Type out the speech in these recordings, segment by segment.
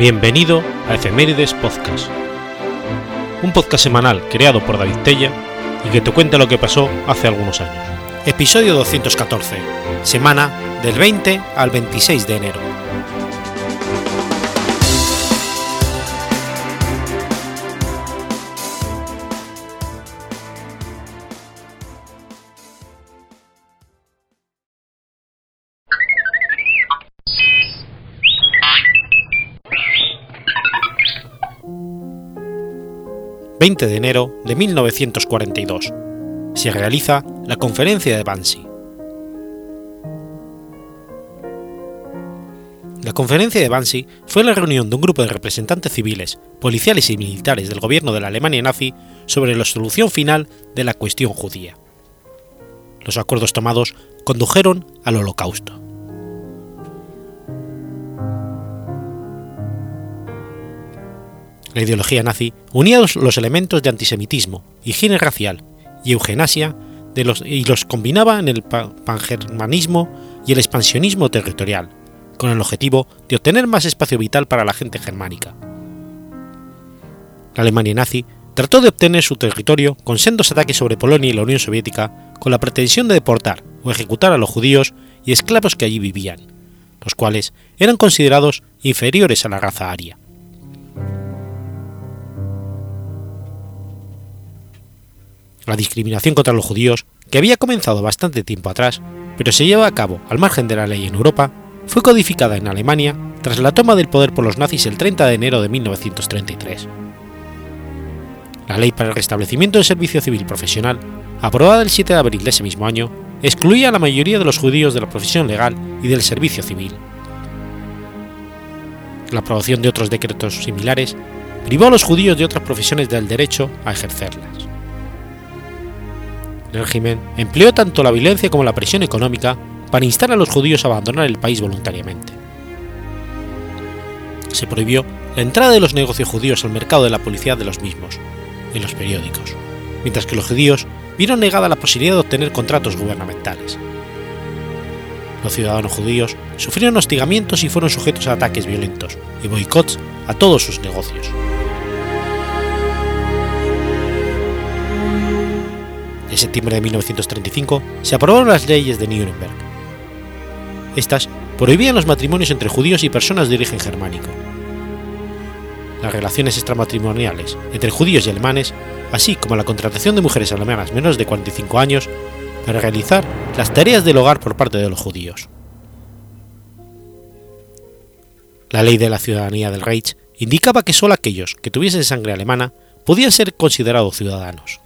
Bienvenido a Efemérides Podcast, un podcast semanal creado por David Tella y que te cuenta lo que pasó hace algunos años. Episodio 214, semana del 20 al 26 de enero. 20 de enero de 1942. Se realiza la Conferencia de Bansi. La Conferencia de Bansi fue la reunión de un grupo de representantes civiles, policiales y militares del gobierno de la Alemania nazi sobre la solución final de la cuestión judía. Los acuerdos tomados condujeron al Holocausto. La ideología nazi unía los elementos de antisemitismo, higiene racial y eugenasia y los combinaba en el pangermanismo y el expansionismo territorial, con el objetivo de obtener más espacio vital para la gente germánica. La Alemania nazi trató de obtener su territorio con sendos ataques sobre Polonia y la Unión Soviética con la pretensión de deportar o ejecutar a los judíos y esclavos que allí vivían, los cuales eran considerados inferiores a la raza aria. La discriminación contra los judíos, que había comenzado bastante tiempo atrás, pero se lleva a cabo al margen de la ley en Europa, fue codificada en Alemania tras la toma del poder por los nazis el 30 de enero de 1933. La ley para el restablecimiento del servicio civil profesional, aprobada el 7 de abril de ese mismo año, excluía a la mayoría de los judíos de la profesión legal y del servicio civil. La aprobación de otros decretos similares privó a los judíos de otras profesiones del derecho a ejercerlas. El régimen empleó tanto la violencia como la presión económica para instar a los judíos a abandonar el país voluntariamente. Se prohibió la entrada de los negocios judíos al mercado de la publicidad de los mismos, en los periódicos, mientras que los judíos vieron negada la posibilidad de obtener contratos gubernamentales. Los ciudadanos judíos sufrieron hostigamientos y fueron sujetos a ataques violentos y boicots a todos sus negocios. Septiembre de 1935 se aprobaron las leyes de Nuremberg. Estas prohibían los matrimonios entre judíos y personas de origen germánico. Las relaciones extramatrimoniales entre judíos y alemanes, así como la contratación de mujeres alemanas menores de 45 años, para realizar las tareas del hogar por parte de los judíos. La ley de la ciudadanía del Reich indicaba que solo aquellos que tuviesen sangre alemana podían ser considerados ciudadanos.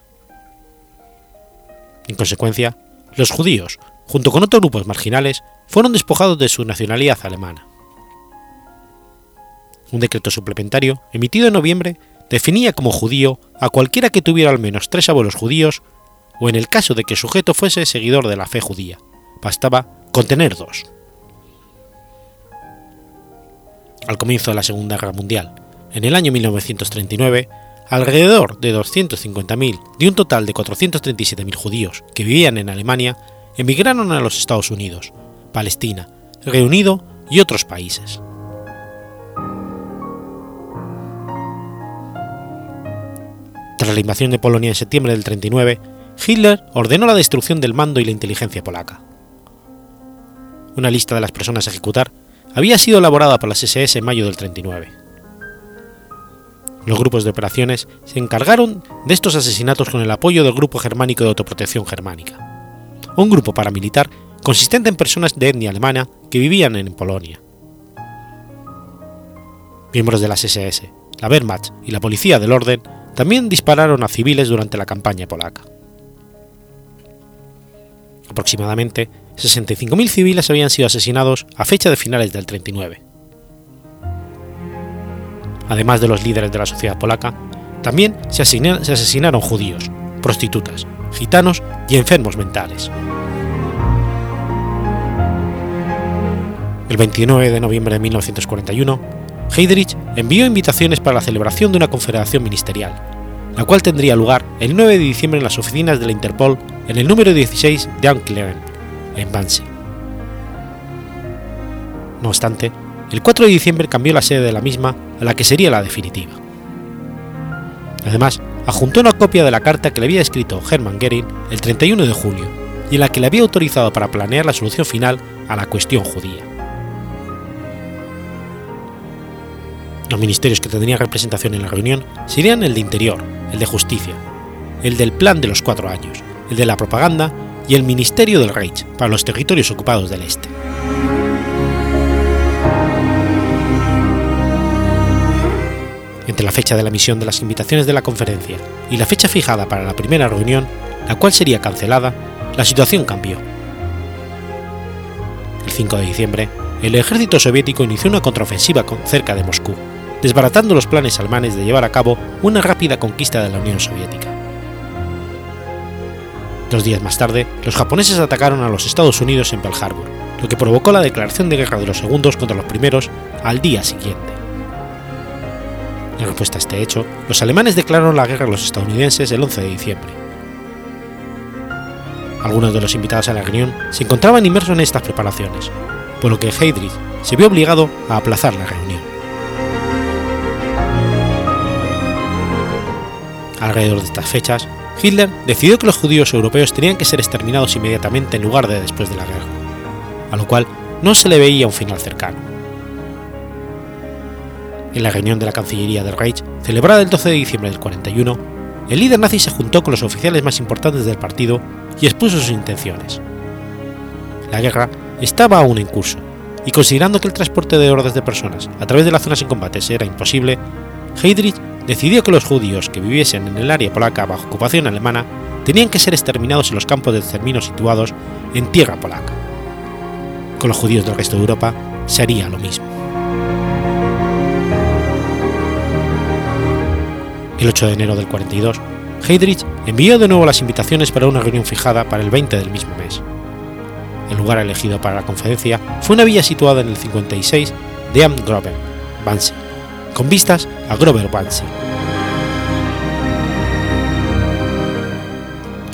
En consecuencia, los judíos, junto con otros grupos marginales, fueron despojados de su nacionalidad alemana. Un decreto suplementario, emitido en noviembre, definía como judío a cualquiera que tuviera al menos tres abuelos judíos, o en el caso de que el sujeto fuese seguidor de la fe judía, bastaba con tener dos. Al comienzo de la Segunda Guerra Mundial, en el año 1939, alrededor de 250.000 de un total de 437.000 judíos que vivían en Alemania emigraron a los Estados Unidos, Palestina, Reunido y otros países. Tras la invasión de Polonia en septiembre del 39, Hitler ordenó la destrucción del mando y la inteligencia polaca. Una lista de las personas a ejecutar había sido elaborada por las SS en mayo del 39 los grupos de operaciones se encargaron de estos asesinatos con el apoyo del Grupo Germánico de Autoprotección Germánica, un grupo paramilitar consistente en personas de etnia alemana que vivían en Polonia. Miembros de las SS, la Wehrmacht y la Policía del Orden también dispararon a civiles durante la campaña polaca. Aproximadamente 65.000 civiles habían sido asesinados a fecha de finales del 39 además de los líderes de la sociedad polaca, también se, asesinaron judíos, prostitutas, gitanos y enfermos mentales. El 29 de noviembre de 1941, Heydrich envió invitaciones para la celebración de una confederación ministerial, la cual tendría lugar el 9 de diciembre en las oficinas de la Interpol en el número 16 de Ankleven, en Bansi. No obstante, el 4 de diciembre cambió la sede de la misma a la que sería la definitiva. Además, adjuntó una copia de la carta que le había escrito Hermann Goering el 31 de julio y en la que le había autorizado para planear la solución final a la cuestión judía. Los ministerios que tendrían representación en la reunión serían el de Interior, el de Justicia, el del Plan de los Cuatro Años, el de la Propaganda y el Ministerio del Reich para los territorios ocupados del Este. Entre la fecha de la emisión de las invitaciones de la conferencia y la fecha fijada para la primera reunión, la cual sería cancelada, la situación cambió. El 5 de diciembre, el ejército soviético inició una contraofensiva cerca de Moscú, desbaratando los planes alemanes de llevar a cabo una rápida conquista de la Unión Soviética. Dos días más tarde, los japoneses atacaron a los Estados Unidos en Pearl Harbor, lo que provocó la declaración de guerra de los segundos contra los primeros al día siguiente. En respuesta a este hecho, los alemanes declararon la guerra a los estadounidenses el 11 de diciembre. Algunos de los invitados a la reunión se encontraban inmersos en estas preparaciones, por lo que Heydrich se vio obligado a aplazar la reunión. Alrededor de estas fechas, Hitler decidió que los judíos europeos tenían que ser exterminados inmediatamente en lugar de después de la guerra, a lo cual no se le veía un final cercano. En la reunión de la Cancillería del Reich, celebrada el 12 de diciembre del 41, el líder nazi se juntó con los oficiales más importantes del partido y expuso sus intenciones. La guerra estaba aún en curso, y considerando que el transporte de hordas de personas a través de las zonas en combate era imposible, Heydrich decidió que los judíos que viviesen en el área polaca bajo ocupación alemana tenían que ser exterminados en los campos de exterminio situados en tierra polaca. Con los judíos del resto de Europa se haría lo mismo. El 8 de enero del 42, Heydrich envió de nuevo las invitaciones para una reunión fijada para el 20 del mismo mes. El lugar elegido para la conferencia fue una villa situada en el 56 de Am Groben, Wannsee, con vistas a Grover Wannsee.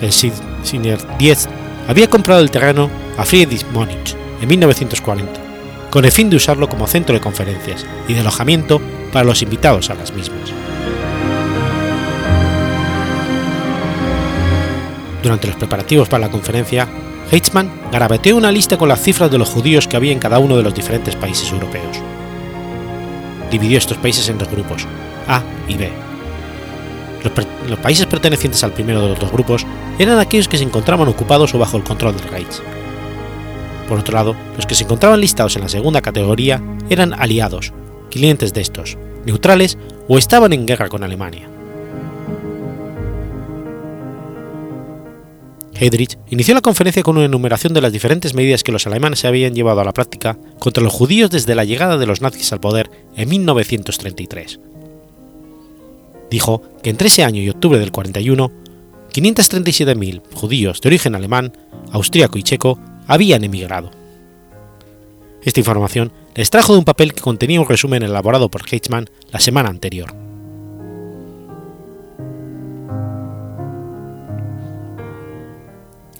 El Senior 10 había comprado el terreno a Friedrich Monich en 1940, con el fin de usarlo como centro de conferencias y de alojamiento para los invitados a las mismas. Durante los preparativos para la conferencia, Heitzmann garabateó una lista con las cifras de los judíos que había en cada uno de los diferentes países europeos. Dividió estos países en dos grupos, A y B. Los, los, países pertenecientes al primero de los dos grupos eran aquellos que se encontraban ocupados o bajo el control del Reich. Por otro lado, los que se encontraban listados en la segunda categoría eran aliados, clientes de estos, neutrales o estaban en guerra con Alemania. Heydrich inició la conferencia con una enumeración de las diferentes medidas que los alemanes se habían llevado a la práctica contra los judíos desde la llegada de los nazis al poder en 1933. Dijo que entre ese año y octubre del 41, 537.000 judíos de origen alemán, austríaco y checo habían emigrado. Esta información les trajo de un papel que contenía un resumen elaborado por Heitzmann la semana anterior.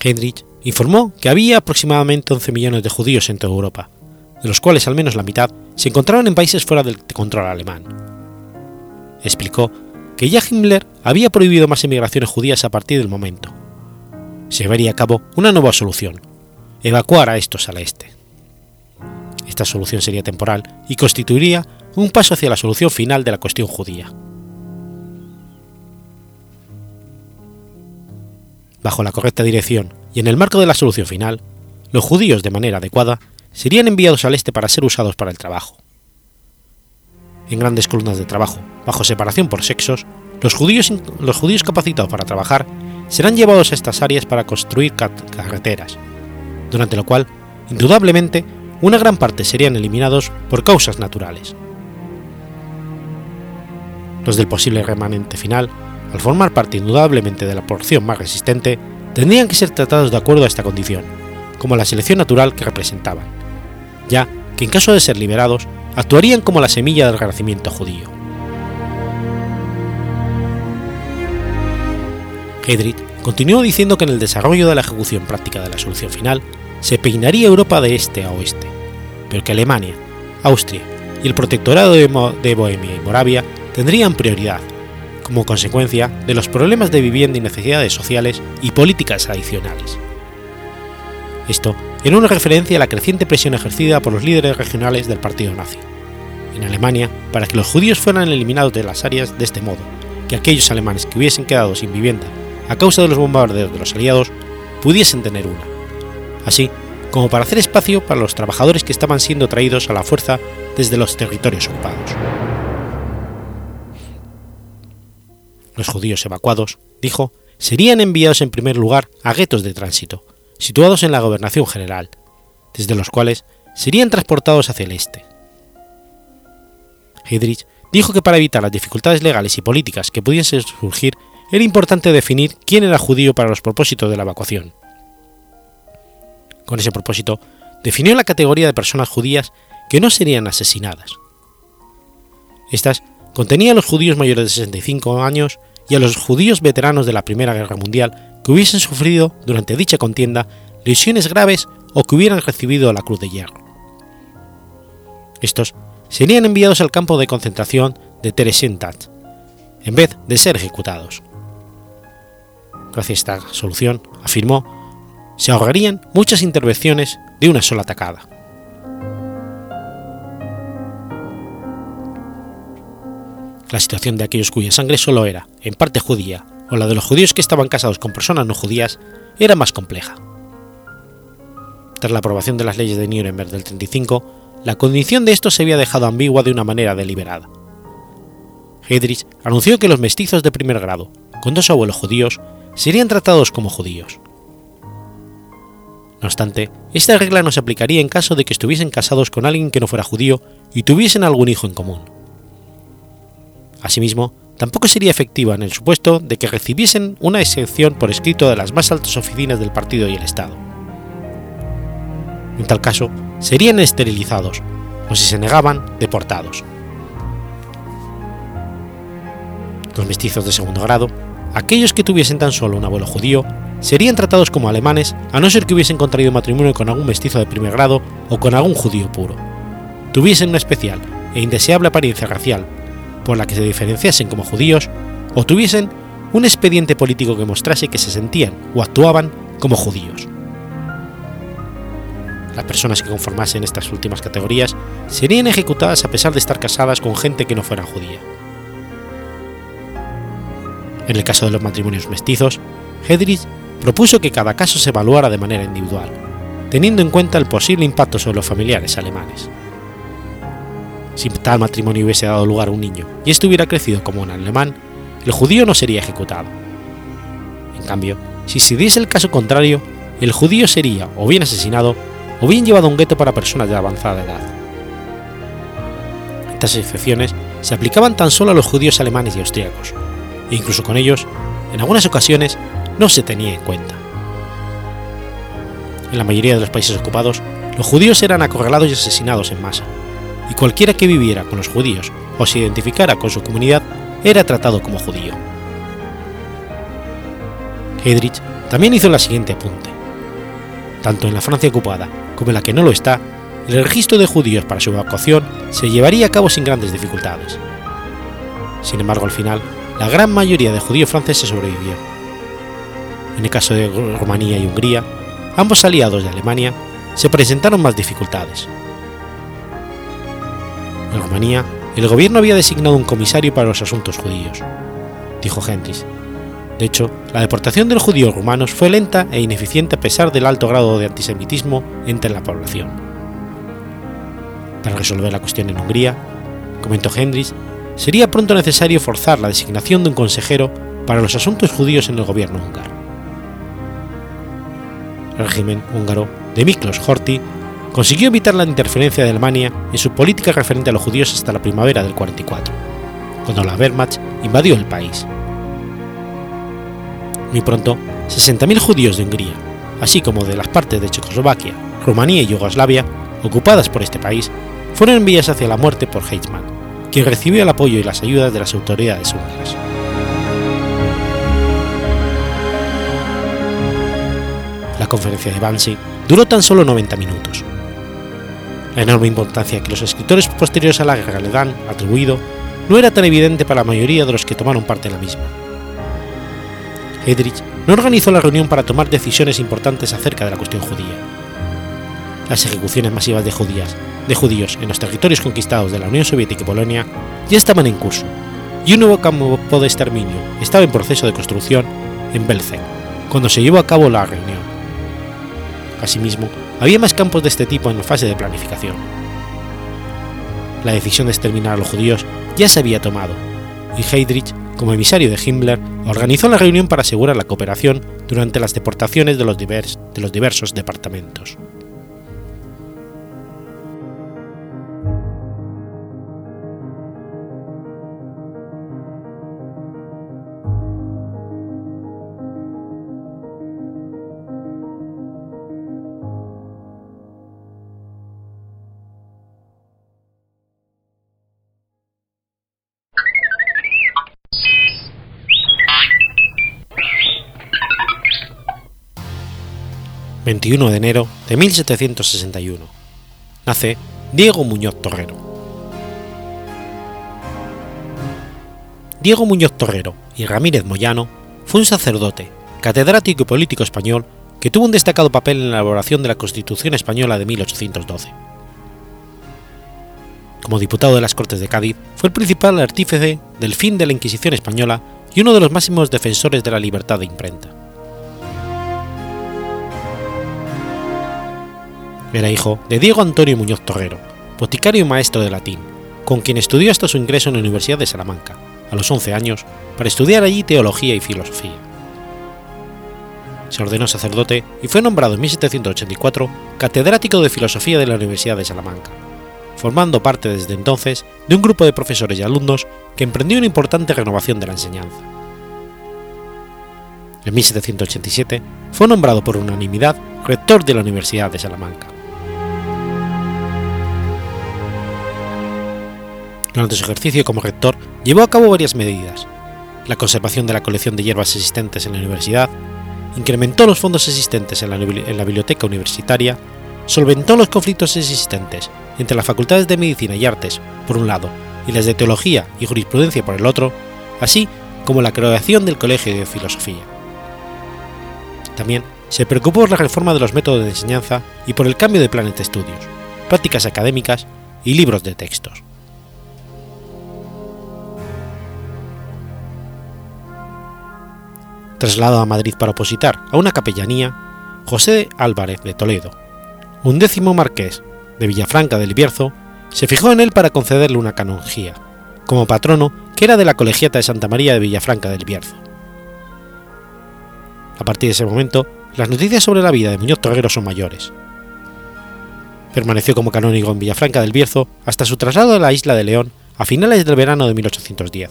Heinrich informó que había aproximadamente 11 millones de judíos en toda Europa, de los cuales al menos la mitad se encontraban en países fuera del control alemán. Explicó que ya Himmler había prohibido más emigraciones judías a partir del momento. Se llevaría a cabo una nueva solución, evacuar a estos al este. Esta solución sería temporal y constituiría un paso hacia la solución final de la cuestión judía. Bajo la correcta dirección y en el marco de la solución final, los judíos de manera adecuada serían enviados al este para ser usados para el trabajo. En grandes columnas de trabajo, bajo separación por sexos, los judíos, los judíos capacitados para trabajar serán llevados a estas áreas para construir carreteras, durante lo cual, indudablemente, una gran parte serían eliminados por causas naturales. Los del posible remanente final al formar parte indudablemente de la porción más resistente, tendrían que ser tratados de acuerdo a esta condición, como la selección natural que representaban, ya que en caso de ser liberados, actuarían como la semilla del renacimiento judío. Heydrich continuó diciendo que en el desarrollo de la ejecución práctica de la solución final se peinaría Europa de este a oeste, pero que Alemania, Austria, y el protectorado de, Bohemia y Moravia tendrían prioridad, como consecuencia de los problemas de vivienda y necesidades sociales y políticas adicionales. Esto era una referencia a la creciente presión ejercida por los líderes regionales del partido nazi en Alemania para que los judíos fueran eliminados de las áreas de este modo, que aquellos alemanes que hubiesen quedado sin vivienda a causa de los bombardeos de los aliados pudiesen tener una, así como para hacer espacio para los trabajadores que estaban siendo traídos a la fuerza desde los territorios ocupados. Los judíos evacuados, dijo, serían enviados en primer lugar a guetos de tránsito, situados en la gobernación general, desde los cuales serían transportados hacia el este. Heydrich dijo que para evitar las dificultades legales y políticas que pudiesen surgir era importante definir quién era judío para los propósitos de la evacuación. Con ese propósito, definió la categoría de personas judías que no serían asesinadas. Estas contenían a los judíos mayores de 65 años y a los judíos veteranos de la Primera Guerra Mundial que hubiesen sufrido durante dicha contienda lesiones graves o que hubieran recibido la Cruz de Hierro. Estos serían enviados al campo de concentración de Theresienstadt, en vez de ser ejecutados. Gracias a esta solución, afirmó, se ahorrarían muchas intervenciones de una sola atacada. La situación de aquellos cuya sangre solo era, en parte judía, o la de los judíos que estaban casados con personas no judías, era más compleja. Tras la aprobación de las leyes de Nuremberg del 35, la condición de esto se había dejado ambigua de una manera deliberada. Heydrich anunció que los mestizos de primer grado, con dos abuelos judíos, serían tratados como judíos. No obstante, esta regla no se aplicaría en caso de que estuviesen casados con alguien que no fuera judío y tuviesen algún hijo en común. Asimismo, tampoco sería efectiva en el supuesto de que recibiesen una exención por escrito de las más altas oficinas del partido y el Estado. En tal caso, serían esterilizados o si se negaban, deportados. Los mestizos de segundo grado, aquellos que tuviesen tan solo un abuelo judío, serían tratados como alemanes a no ser que hubiesen contraído matrimonio con algún mestizo de primer grado o con algún judío puro, tuviesen una especial e indeseable apariencia racial la que se diferenciasen como judíos o tuviesen un expediente político que mostrase que se sentían o actuaban como judíos. Las personas que conformasen estas últimas categorías serían ejecutadas a pesar de estar casadas con gente que no fuera judía. En el caso de los matrimonios mestizos, Hedrich propuso que cada caso se evaluara de manera individual, teniendo en cuenta el posible impacto sobre los familiares alemanes. Si tal matrimonio hubiese dado lugar a un niño y éste hubiera crecido como un alemán, el judío no sería ejecutado. En cambio, si se diese el caso contrario, el judío sería o bien asesinado o bien llevado a un gueto para personas de avanzada edad. Estas excepciones se aplicaban tan solo a los judíos alemanes y austríacos, e incluso con ellos, en algunas ocasiones, no se tenía en cuenta. En la mayoría de los países ocupados, los judíos eran acorralados y asesinados en masa, y cualquiera que viviera con los judíos o se identificara con su comunidad era tratado como judío. Heydrich también hizo la siguiente apunte. Tanto en la Francia ocupada como en la que no lo está, el registro de judíos para su evacuación se llevaría a cabo sin grandes dificultades. Sin embargo, al final, la gran mayoría de judíos franceses sobrevivió. En el caso de Rumanía y Hungría, ambos aliados de Alemania, se presentaron más dificultades. En Rumanía, el gobierno había designado un comisario para los asuntos judíos, dijo Hendrix, de hecho, la deportación de los judíos rumanos fue lenta e ineficiente a pesar del alto grado de antisemitismo entre la población. Para resolver la cuestión en Hungría, comentó Hendrix, sería pronto necesario forzar la designación de un consejero para los asuntos judíos en el gobierno húngaro. El régimen húngaro de Miklos Horthy consiguió evitar la interferencia de Alemania en su política referente a los judíos hasta la primavera del 44, cuando la Wehrmacht invadió el país. Muy pronto, 60.000 judíos de Hungría, así como de las partes de Checoslovaquia, Rumanía y Yugoslavia, ocupadas por este país, fueron enviadas hacia la muerte por Heichmann, quien recibió el apoyo y las ayudas de las autoridades húngaras. La conferencia de Bansi duró tan solo 90 minutos. La enorme importancia que los escritores posteriores a la guerra le dan atribuido no era tan evidente para la mayoría de los que tomaron parte en la misma. Heydrich no organizó la reunión para tomar decisiones importantes acerca de la cuestión judía. Las ejecuciones masivas de, judías, de judíos en los territorios conquistados de la Unión Soviética y Polonia ya estaban en curso, y un nuevo campo de exterminio estaba en proceso de construcción en Belzec, cuando se llevó a cabo la reunión. Asimismo, había más campos de este tipo en fase de planificación. La decisión de exterminar a los judíos ya se había tomado, y Heydrich, como emisario de Himmler, organizó la reunión para asegurar la cooperación durante las deportaciones de los diversos departamentos. 21 de enero de 1761. Nace Diego Muñoz Torrero. Diego Muñoz Torrero y Ramírez Moyano fue un sacerdote, catedrático y político español que tuvo un destacado papel en la elaboración de la Constitución española de 1812. Como diputado de las Cortes de Cádiz, fue el principal artífice del fin de la Inquisición española y uno de los máximos defensores de la libertad de imprenta. Era hijo de Diego Antonio Muñoz Torrero, boticario y maestro de latín, con quien estudió hasta su ingreso en la Universidad de Salamanca, a los 11 años, para estudiar allí teología y filosofía. Se ordenó sacerdote y fue nombrado en 1784 catedrático de filosofía de la Universidad de Salamanca, formando parte desde entonces de un grupo de profesores y alumnos que emprendió una importante renovación de la enseñanza. En 1787 fue nombrado por unanimidad rector de la Universidad de Salamanca. Durante su ejercicio como rector, llevó a cabo varias medidas. La conservación de la colección de hierbas existentes en la universidad, incrementó los fondos existentes en la, biblioteca universitaria, solventó los conflictos existentes entre las facultades de Medicina y Artes, por un lado, y las de Teología y Jurisprudencia por el otro, así como la creación del Colegio de Filosofía. También se preocupó por la reforma de los métodos de enseñanza y por el cambio de planes de estudios, prácticas académicas y libros de textos. Trasladado a Madrid para opositar a una capellanía, José Álvarez de Toledo, un décimo marqués de Villafranca del Bierzo, se fijó en él para concederle una canonjía, como patrono que era de la colegiata de Santa María de Villafranca del Bierzo. A partir de ese momento, las noticias sobre la vida de Muñoz Torrero son mayores. Permaneció como canónigo en Villafranca del Bierzo hasta su traslado a la isla de León a finales del verano de 1810,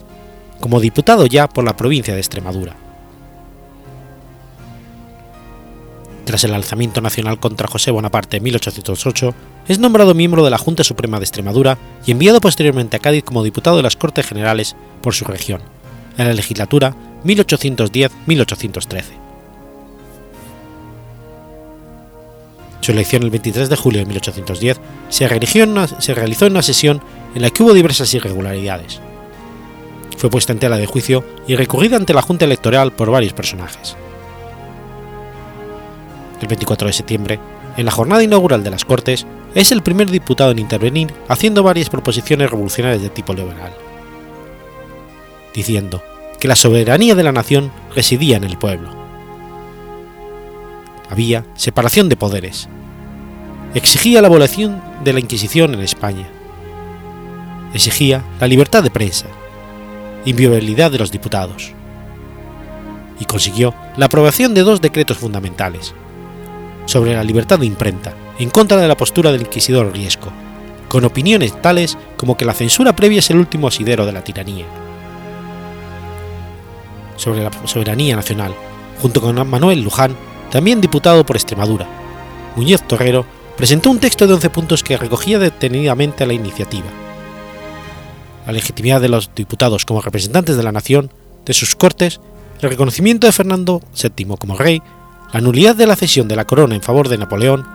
como diputado ya por la provincia de Extremadura. Tras el alzamiento nacional contra José Bonaparte en 1808, es nombrado miembro de la Junta Suprema de Extremadura y enviado posteriormente a Cádiz como diputado de las Cortes Generales por su región, en la legislatura 1810-1813. Su elección el 23 de julio de 1810 se, realizó en una sesión en la que hubo diversas irregularidades. Fue puesta en tela de juicio y recurrida ante la Junta Electoral por varios personajes el 24 de septiembre, en la jornada inaugural de las Cortes, es el primer diputado en intervenir haciendo varias proposiciones revolucionarias de tipo liberal, diciendo que la soberanía de la nación residía en el pueblo. Había separación de poderes. Exigía la abolición de la Inquisición en España. Exigía la libertad de prensa, inviolabilidad de los diputados. Y consiguió la aprobación de dos decretos fundamentales, sobre la libertad de imprenta, en contra de la postura del inquisidor Riesco, con opiniones tales como que la censura previa es el último asidero de la tiranía. Sobre la soberanía nacional, junto con Manuel Luján, también diputado por Extremadura, Muñoz Torrero presentó un texto de 11 puntos que recogía detenidamente la iniciativa. La legitimidad de los diputados como representantes de la nación, de sus cortes, el reconocimiento de Fernando VII como rey la nulidad de la cesión de la corona en favor de Napoleón,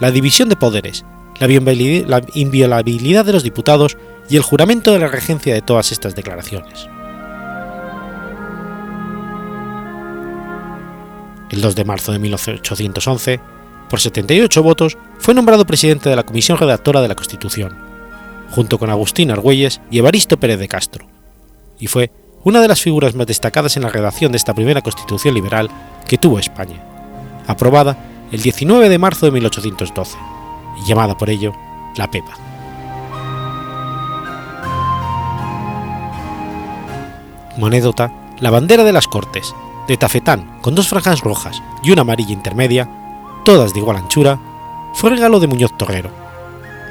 la división de poderes, la inviolabilidad de los diputados y el juramento de la regencia de todas estas declaraciones. El 2 de marzo de 1811, por 78 votos, fue nombrado presidente de la comisión redactora de la Constitución, junto con Agustín Argüelles y Evaristo Pérez de Castro, y fue una de las figuras más destacadas en la redacción de esta primera Constitución liberal que tuvo España, aprobada el 19 de marzo de 1812, y llamada por ello la Pepa. Monédota, la bandera de las Cortes, de tafetán con dos franjas rojas y una amarilla intermedia, todas de igual anchura, fue regalo de Muñoz Torrero,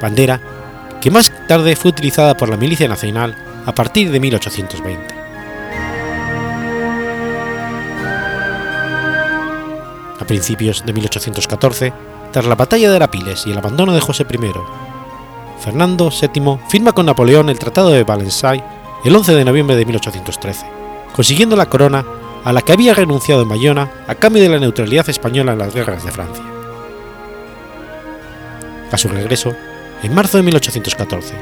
bandera que más tarde fue utilizada por la Milicia Nacional a partir de 1820. Principios de 1814, tras la batalla de Arapiles y el abandono de José I, Fernando VII firma con Napoleón el Tratado de Valenciennes el 11 de noviembre de 1813, consiguiendo la corona a la que había renunciado en Bayona a cambio de la neutralidad española en las guerras de Francia. A su regreso, en marzo de 1814,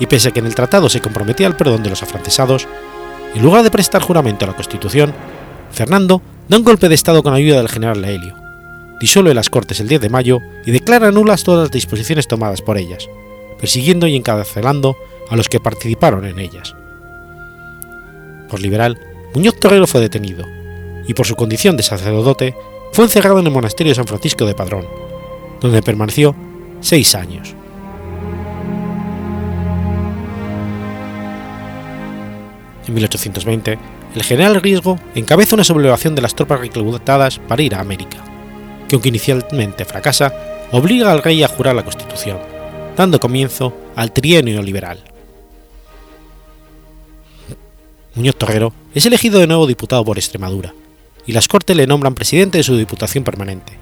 y pese a que en el tratado se comprometía al perdón de los afrancesados, en lugar de prestar juramento a la Constitución, Fernando da un golpe de Estado con ayuda del general Laelio, disuelve las Cortes el 10 de mayo y declara nulas todas las disposiciones tomadas por ellas, persiguiendo y encarcelando a los que participaron en ellas. Por liberal, Muñoz Torrero fue detenido, y por su condición de sacerdote fue encerrado en el monasterio de San Francisco de Padrón, donde permaneció seis años. En 1820, el general Riesgo encabeza una sublevación de las tropas reclutadas para ir a América, que aunque inicialmente fracasa, obliga al rey a jurar la Constitución, dando comienzo al trienio liberal. Muñoz Torrero es elegido de nuevo diputado por Extremadura, y las Cortes le nombran presidente de su Diputación Permanente,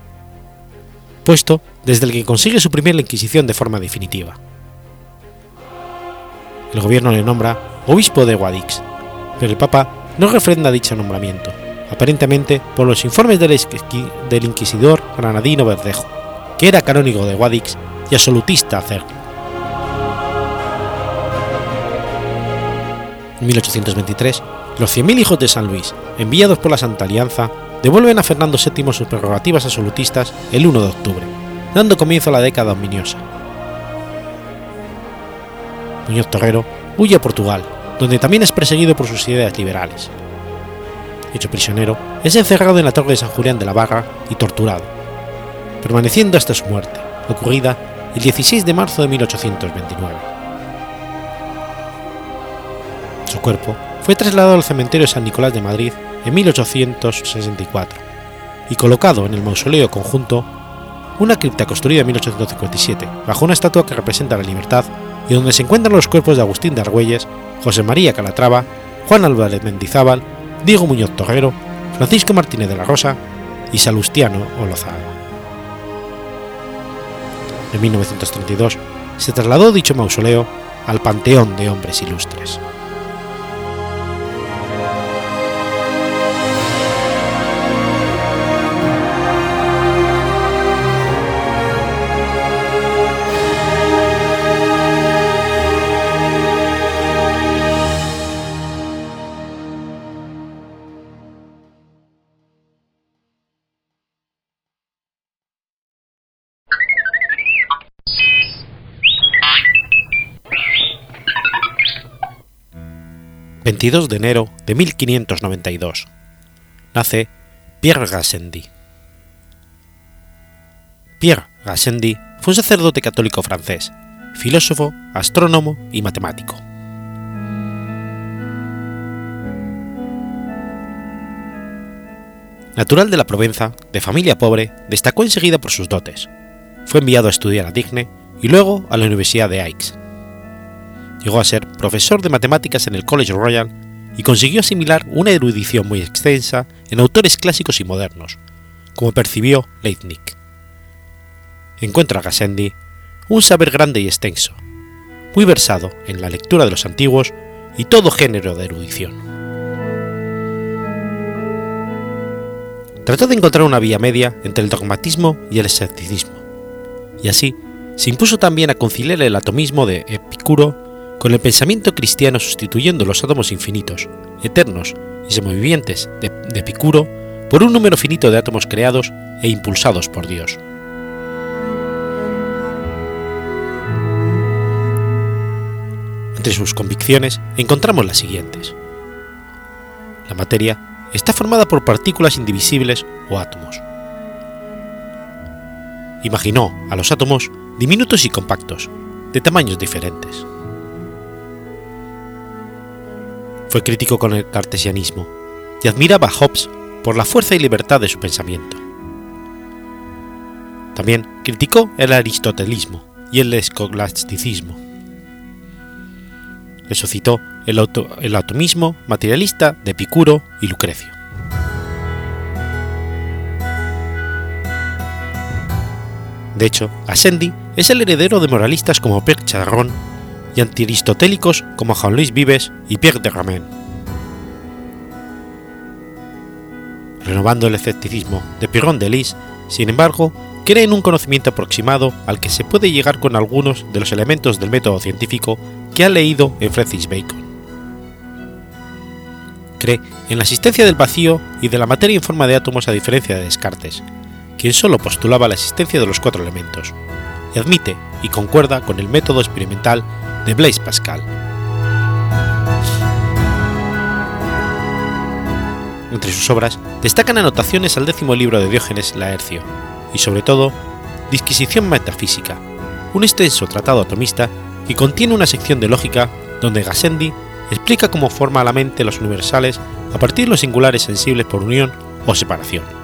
puesto desde el que consigue suprimir la Inquisición de forma definitiva. El gobierno le nombra obispo de Guadix, pero el Papa no refrenda dicho nombramiento, aparentemente por los informes del, del inquisidor granadino Verdejo, que era canónigo de Guadix y absolutista acerco. En 1823, los 100.000 hijos de San Luis, enviados por la Santa Alianza, devuelven a Fernando VII sus prerrogativas absolutistas el 1 de octubre, dando comienzo a la década ominiosa. Muñoz Torrero huye a Portugal, donde también es perseguido por sus ideas liberales. Hecho prisionero, es encerrado en la torre de San Julián de la Barra y torturado, permaneciendo hasta su muerte, ocurrida el 16 de marzo de 1829. Su cuerpo fue trasladado al cementerio San Nicolás de Madrid en 1864 y colocado en el mausoleo conjunto, una cripta construida en 1857 bajo una estatua que representa la libertad y donde se encuentran los cuerpos de Agustín de Argüelles, José María Calatrava, Juan Álvarez Mendizábal, Diego Muñoz Torrero, Francisco Martínez de la Rosa y Salustiano Olozaga. En 1932 se trasladó dicho mausoleo al Panteón de Hombres Ilustres. 22 de enero de 1592. Nace Pierre Gassendi. Pierre Gassendi fue un sacerdote católico francés, filósofo, astrónomo y matemático. Natural de la Provenza, de familia pobre, destacó enseguida por sus dotes. Fue enviado a estudiar a Digne y luego a la Universidad de Aix, Llegó a ser profesor de matemáticas en el College Royal y consiguió asimilar una erudición muy extensa en autores clásicos y modernos, como percibió Leibniz. Encuentra a Gassendi un saber grande y extenso, muy versado en la lectura de los antiguos y todo género de erudición. Trató de encontrar una vía media entre el dogmatismo y el escepticismo, y así se impuso también a conciliar el atomismo de Epicuro con el pensamiento cristiano sustituyendo los átomos infinitos, eternos y semovivientes de, de Epicuro por un número finito de átomos creados e impulsados por Dios. Entre sus convicciones encontramos las siguientes. La materia está formada por partículas indivisibles o átomos. Imaginó a los átomos diminutos y compactos, de tamaños diferentes. Fue crítico con el cartesianismo y admiraba a Hobbes por la fuerza y libertad de su pensamiento. También criticó el aristotelismo y el escolasticismo. Resucitó el, auto, el atomismo materialista de Epicuro y Lucrecio. De hecho, Ascendi es el heredero de moralistas como Pierre Charron y antiaristotélicos como Juan Luis Vives y Pierre de Ramen. Renovando el escepticismo de Pirron de Lis, sin embargo, cree en un conocimiento aproximado al que se puede llegar con algunos de los elementos del método científico que ha leído en Francis Bacon. Cree en la existencia del vacío y de la materia en forma de átomos a diferencia de Descartes, quien solo postulaba la existencia de los cuatro elementos, y admite y concuerda con el método experimental de Blaise Pascal. Entre sus obras destacan anotaciones al décimo libro de Diógenes Laercio y sobre todo Disquisición Metafísica, un extenso tratado atomista que contiene una sección de lógica donde Gassendi explica cómo forma la mente los universales a partir de los singulares sensibles por unión o separación.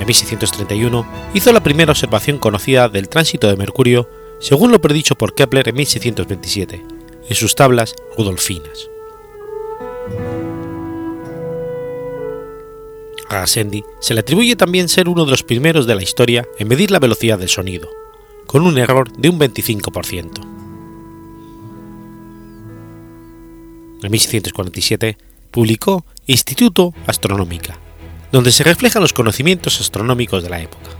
En 1631 hizo la primera observación conocida del tránsito de Mercurio según lo predicho por Kepler en 1627, en sus tablas rudolfinas. A Gassendi se le atribuye también ser uno de los primeros de la historia en medir la velocidad del sonido, con un error de un 25%. En 1647 publicó Instituto Astronómica, donde se reflejan los conocimientos astronómicos de la época.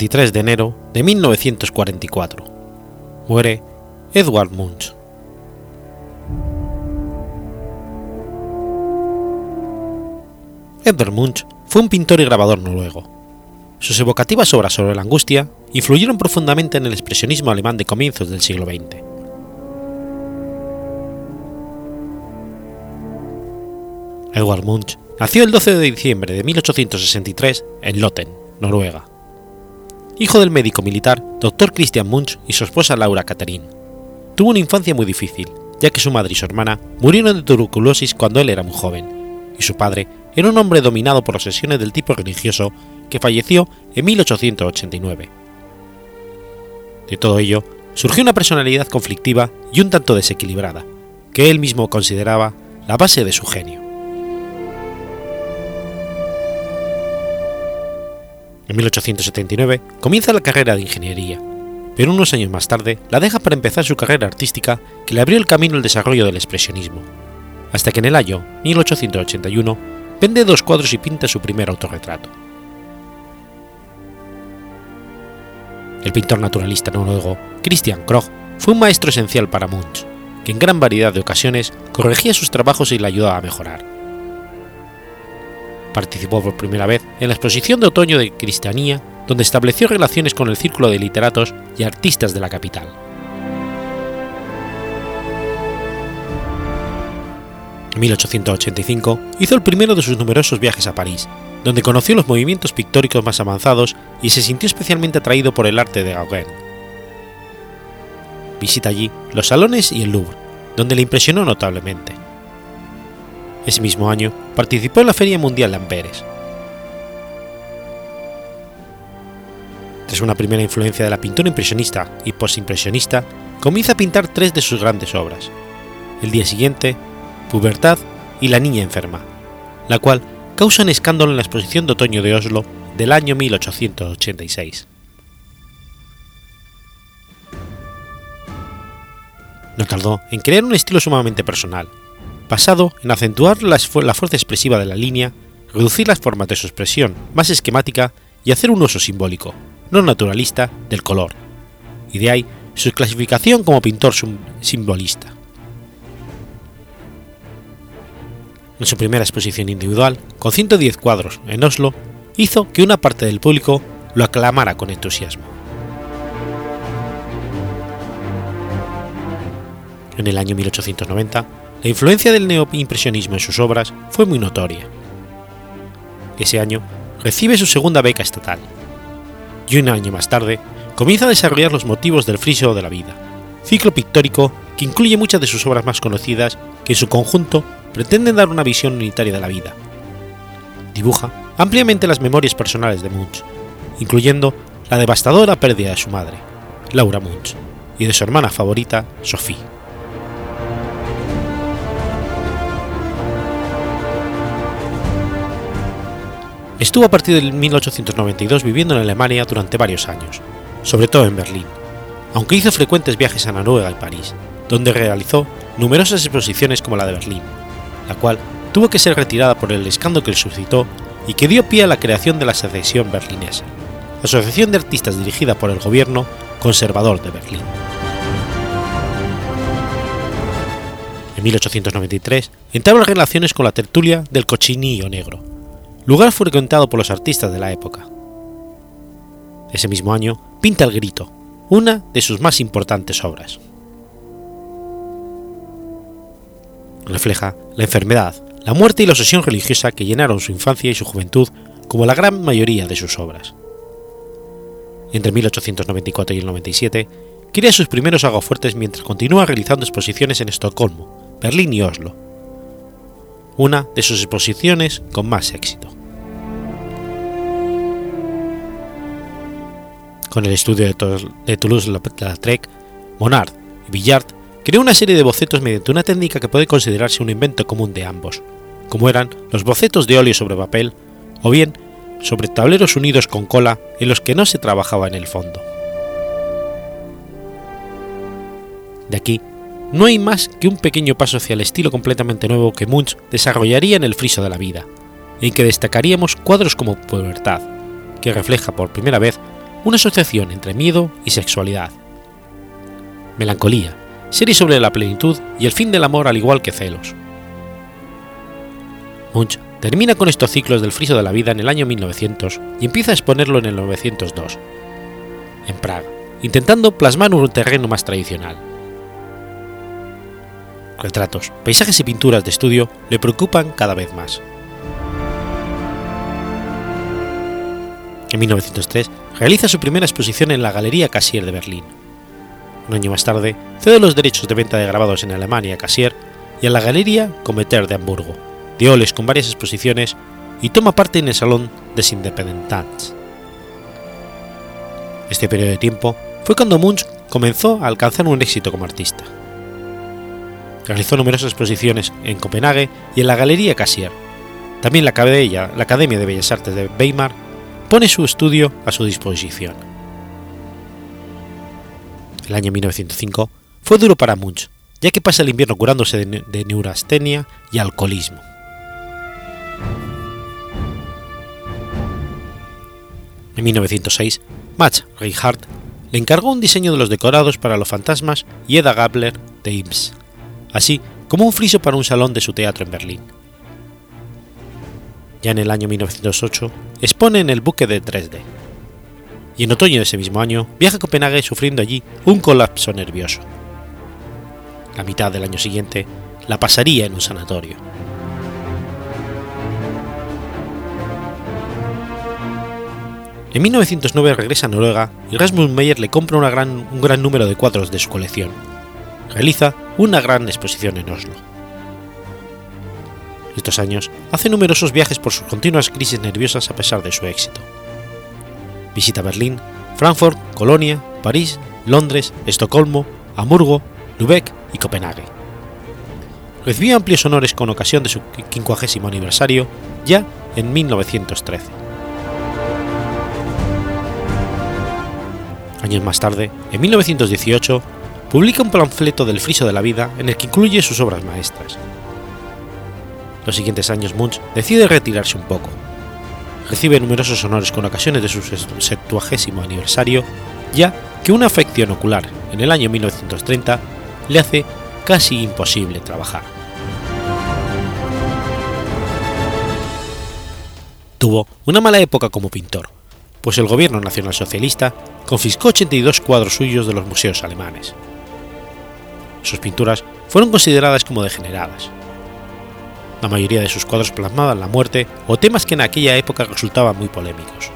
...23 de enero de 1944... ...muere Edward Munch. Edvard Munch fue un pintor y grabador noruego. Sus evocativas obras sobre la angustia influyeron profundamente en el expresionismo alemán de comienzos del siglo XX. Edward Munch nació el 12 de diciembre de 1863 en Lotten, Noruega. Hijo del médico militar Dr. Christian Munch y su esposa Laura Catherine. Tuvo una infancia muy difícil, ya que su madre y su hermana murieron de tuberculosis cuando él era muy joven, y su padre era un hombre dominado por obsesiones del tipo religioso que falleció en 1889. De todo ello, surgió una personalidad conflictiva y un tanto desequilibrada, que él mismo consideraba la base de su genio. En 1879 comienza la carrera de ingeniería, pero unos años más tarde la deja para empezar su carrera artística que le abrió el camino al desarrollo del expresionismo, hasta que en el año 1881 vende dos cuadros y pinta su primer autorretrato. El pintor naturalista noruego Christian Krogh fue un maestro esencial para Munch, que en gran variedad de ocasiones corregía sus trabajos y le ayudaba a mejorar. Participó por primera vez en la exposición de otoño de Cristianía, donde estableció relaciones con el círculo de literatos y artistas de la capital. En 1885 hizo el primero de sus numerosos viajes a París, donde conoció los movimientos pictóricos más avanzados y se sintió especialmente atraído por el arte de Gauguin. Visita allí los salones y el Louvre, donde le impresionó notablemente. Ese mismo año participó en la Feria Mundial de Amberes. Tras una primera influencia de la pintura impresionista y postimpresionista, comienza a pintar tres de sus grandes obras. El día siguiente, Pubertad y La niña enferma, la cual causa un escándalo en la exposición de otoño de Oslo del año 1886. No tardó en crear un estilo sumamente personal, basado en acentuar la, fuerza expresiva de la línea, reducir las formas de su expresión más esquemática y hacer un uso simbólico, no naturalista, del color, y de ahí su clasificación como pintor simbolista. En su primera exposición individual, con 110 cuadros en Oslo, hizo que una parte del público lo aclamara con entusiasmo. En el año 1890, la influencia del neoimpresionismo en sus obras fue muy notoria. Ese año recibe su segunda beca estatal, y un año más tarde comienza a desarrollar los motivos del friso de la vida, ciclo pictórico que incluye muchas de sus obras más conocidas que en su conjunto pretenden dar una visión unitaria de la vida. Dibuja ampliamente las memorias personales de Munch, incluyendo la devastadora pérdida de su madre, Laura Munch, y de su hermana favorita, Sophie. Estuvo a partir de 1892 viviendo en Alemania durante varios años, sobre todo en Berlín, aunque hizo frecuentes viajes a Noruega y París, donde realizó numerosas exposiciones como la de Berlín, la cual tuvo que ser retirada por el escándalo que suscitó y que dio pie a la creación de la Asociación Berlinesa, asociación de artistas dirigida por el gobierno conservador de Berlín. En 1893 entabla relaciones con la tertulia del Cochinillo Negro, lugar frecuentado por los artistas de la época. Ese mismo año pinta El Grito, una de sus más importantes obras. Refleja la enfermedad, la muerte y la obsesión religiosa que llenaron su infancia y su juventud como la gran mayoría de sus obras. Entre 1894 y el 97, crea sus primeros aguafuertes mientras continúa realizando exposiciones en Estocolmo, Berlín y Oslo, una de sus exposiciones con más éxito. Con el estudio de Toulouse-Lautrec, Monard y Villard creó una serie de bocetos mediante una técnica que puede considerarse un invento común de ambos, como eran los bocetos de óleo sobre papel o bien sobre tableros unidos con cola en los que no se trabajaba en el fondo. De aquí no hay más que un pequeño paso hacia el estilo completamente nuevo que Munch desarrollaría en el friso de la vida, en que destacaríamos cuadros como Pubertad, que refleja por primera vez una asociación entre miedo y sexualidad. Melancolía, serie sobre la plenitud y el fin del amor al igual que celos. Munch termina con estos ciclos del friso de la vida en el año 1900 y empieza a exponerlo en el 902, en Praga, intentando plasmar un terreno más tradicional retratos, paisajes y pinturas de estudio le preocupan cada vez más. En 1903 realiza su primera exposición en la Galería Cassier de Berlín. Un año más tarde cede los derechos de venta de grabados en Alemania a Cassier y a la Galería Cometer de Hamburgo, de Oles con varias exposiciones y toma parte en el Salón des Independents. Este periodo de tiempo fue cuando Munch comenzó a alcanzar un éxito como artista. Realizó numerosas exposiciones en Copenhague y en la Galería Cassier. También la Academia, la Academia de Bellas Artes de Weimar pone su estudio a su disposición. El año 1905 fue duro para Munch, ya que pasa el invierno curándose de, neurastenia y alcoholismo. En 1906, Max Reinhardt le encargó un diseño de los decorados para los fantasmas y Eda Gabler de Ibs así como un friso para un salón de su teatro en Berlín. Ya en el año 1908 expone en el buque de Dresde, y en otoño de ese mismo año viaja a Copenhague sufriendo allí un colapso nervioso. La mitad del año siguiente la pasaría en un sanatorio. En 1909 regresa a Noruega y Rasmus Meyer le compra un gran número de cuadros de su colección. Realiza una gran exposición en Oslo. Estos años hace numerosos viajes por sus continuas crisis nerviosas a pesar de su éxito. Visita Berlín, Frankfurt, Colonia, París, Londres, Estocolmo, Hamburgo, Lübeck y Copenhague. Recibió amplios honores con ocasión de su 50 aniversario ya en 1913. Años más tarde, en 1918, publica un panfleto del friso de la vida en el que incluye sus obras maestras. Los siguientes años Munch decide retirarse un poco. Recibe numerosos honores con ocasiones de su 70 aniversario, ya que una afección ocular en el año 1930 le hace casi imposible trabajar. Tuvo una mala época como pintor, pues el gobierno nacionalsocialista confiscó 82 cuadros suyos de los museos alemanes. Sus pinturas fueron consideradas como degeneradas. La mayoría de sus cuadros plasmaban la muerte o temas que en aquella época resultaban muy polémicos.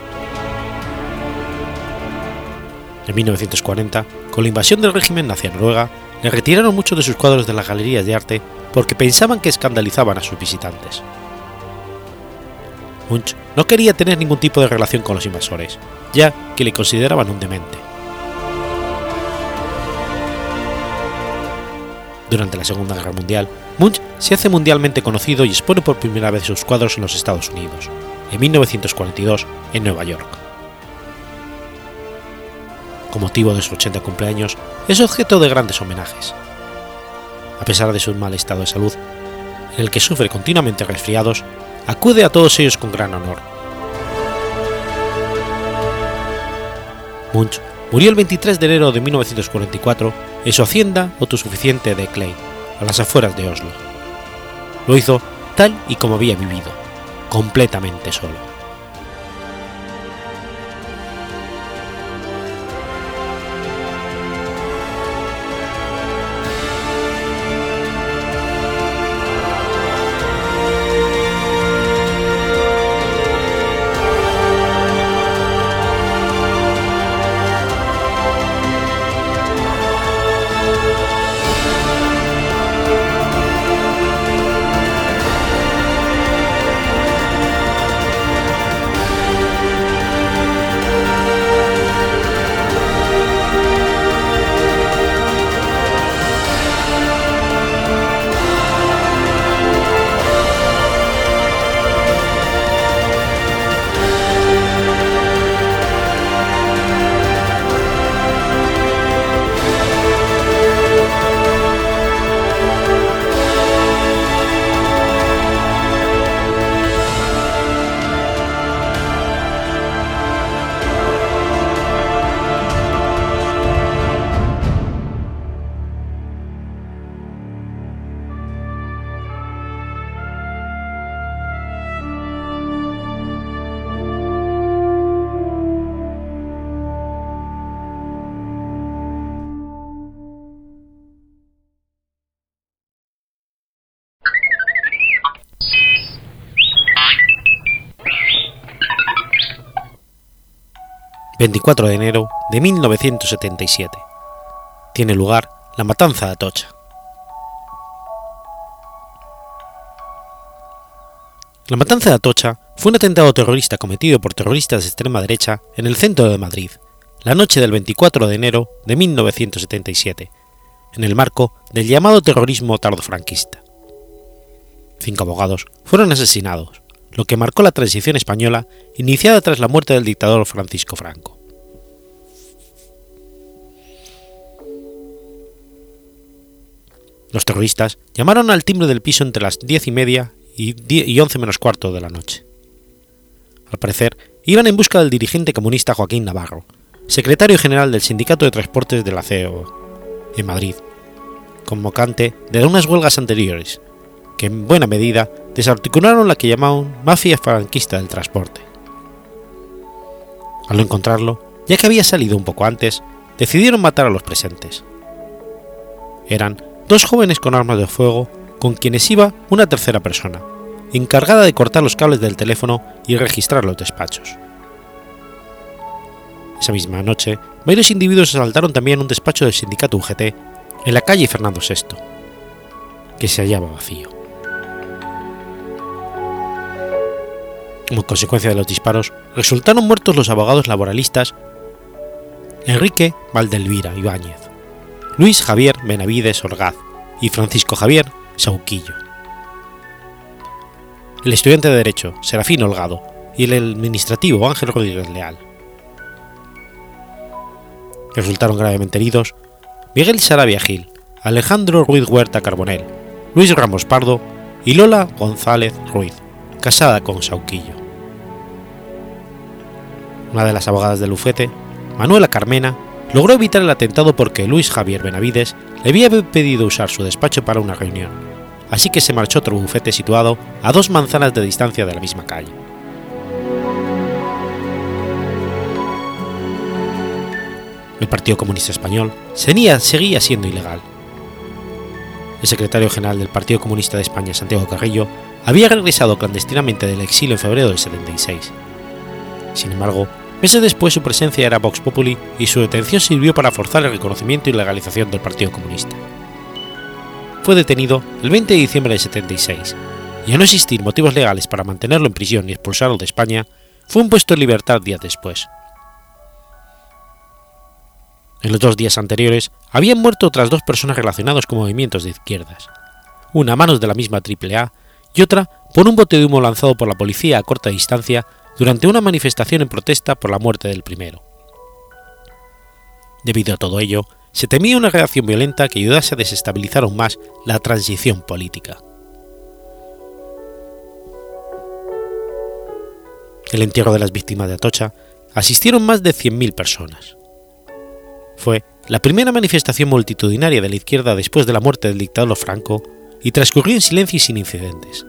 En 1940, con la invasión del régimen nazi a Noruega, le retiraron muchos de sus cuadros de las galerías de arte porque pensaban que escandalizaban a sus visitantes. Munch no quería tener ningún tipo de relación con los invasores, ya que le consideraban un demente. Durante la Segunda Guerra Mundial, Munch se hace mundialmente conocido y expone por primera vez sus cuadros en los Estados Unidos, en 1942, en Nueva York. Con motivo de su 80 cumpleaños, es objeto de grandes homenajes. A pesar de su mal estado de salud, en el que sufre continuamente resfriados, acude a todos ellos con gran honor. Munch murió el 23 de enero de 1944 en su hacienda autosuficiente de Clay, a las afueras de Oslo. Lo hizo tal y como había vivido, completamente solo. 24 de enero de 1977. Tiene lugar la matanza de Atocha. La matanza de Atocha fue un atentado terrorista cometido por terroristas de extrema derecha en el centro de Madrid, la noche del 24 de enero de 1977, en el marco del llamado terrorismo tardofranquista. Cinco abogados fueron asesinados, lo que marcó la transición española iniciada tras la muerte del dictador Francisco Franco. Los terroristas llamaron al timbre del piso entre las diez y media y, once menos cuarto de la noche. Al parecer, iban en busca del dirigente comunista Joaquín Navarro, secretario general del Sindicato de Transportes de la CEO, en Madrid, convocante de unas huelgas anteriores, que en buena medida desarticularon la que llamaban mafia franquista del transporte. Al encontrarlo, ya que había salido un poco antes, decidieron matar a los presentes. Eran dos jóvenes con armas de fuego con quienes iba una tercera persona, encargada de cortar los cables del teléfono y registrar los despachos. Esa misma noche, varios individuos asaltaron también un despacho del sindicato UGT en la calle Fernando VI, que se hallaba vacío. Como consecuencia de los disparos, resultaron muertos los abogados laboralistas Enrique Valdelvira Ibáñez, Luis Javier Benavides Orgaz y Francisco Javier Sauquillo. El estudiante de Derecho, Serafín Holgado, y el administrativo Ángel Rodríguez Leal. Resultaron gravemente heridos Miguel Sarabia Gil, Alejandro Ruiz Huerta Carbonel, Luis Ramos Pardo y Lola González Ruiz, casada con Sauquillo. Una de las abogadas del bufete, Manuela Carmena, logró evitar el atentado porque Luis Javier Benavides le había pedido usar su despacho para una reunión, así que se marchó a otro bufete situado a dos manzanas de distancia de la misma calle. El Partido Comunista Español seguía, siendo ilegal. El secretario general del Partido Comunista de España, Santiago Carrillo, había regresado clandestinamente del exilio en febrero del 76. Sin embargo, Meses después su presencia era Vox Populi y su detención sirvió para forzar el reconocimiento y legalización del Partido Comunista. Fue detenido el 20 de diciembre de 76 y a no existir motivos legales para mantenerlo en prisión y expulsarlo de España, fue impuesto en libertad días después. En los dos días anteriores habían muerto otras dos personas relacionadas con movimientos de izquierdas, una a manos de la misma AAA y otra por un bote de humo lanzado por la policía a corta distancia durante una manifestación en protesta por la muerte del primero. Debido a todo ello, se temía una reacción violenta que ayudase a desestabilizar aún más la transición política. El entierro de las víctimas de Atocha asistieron más de 100.000 personas. Fue la primera manifestación multitudinaria de la izquierda después de la muerte del dictador Franco y transcurrió en silencio y sin incidentes.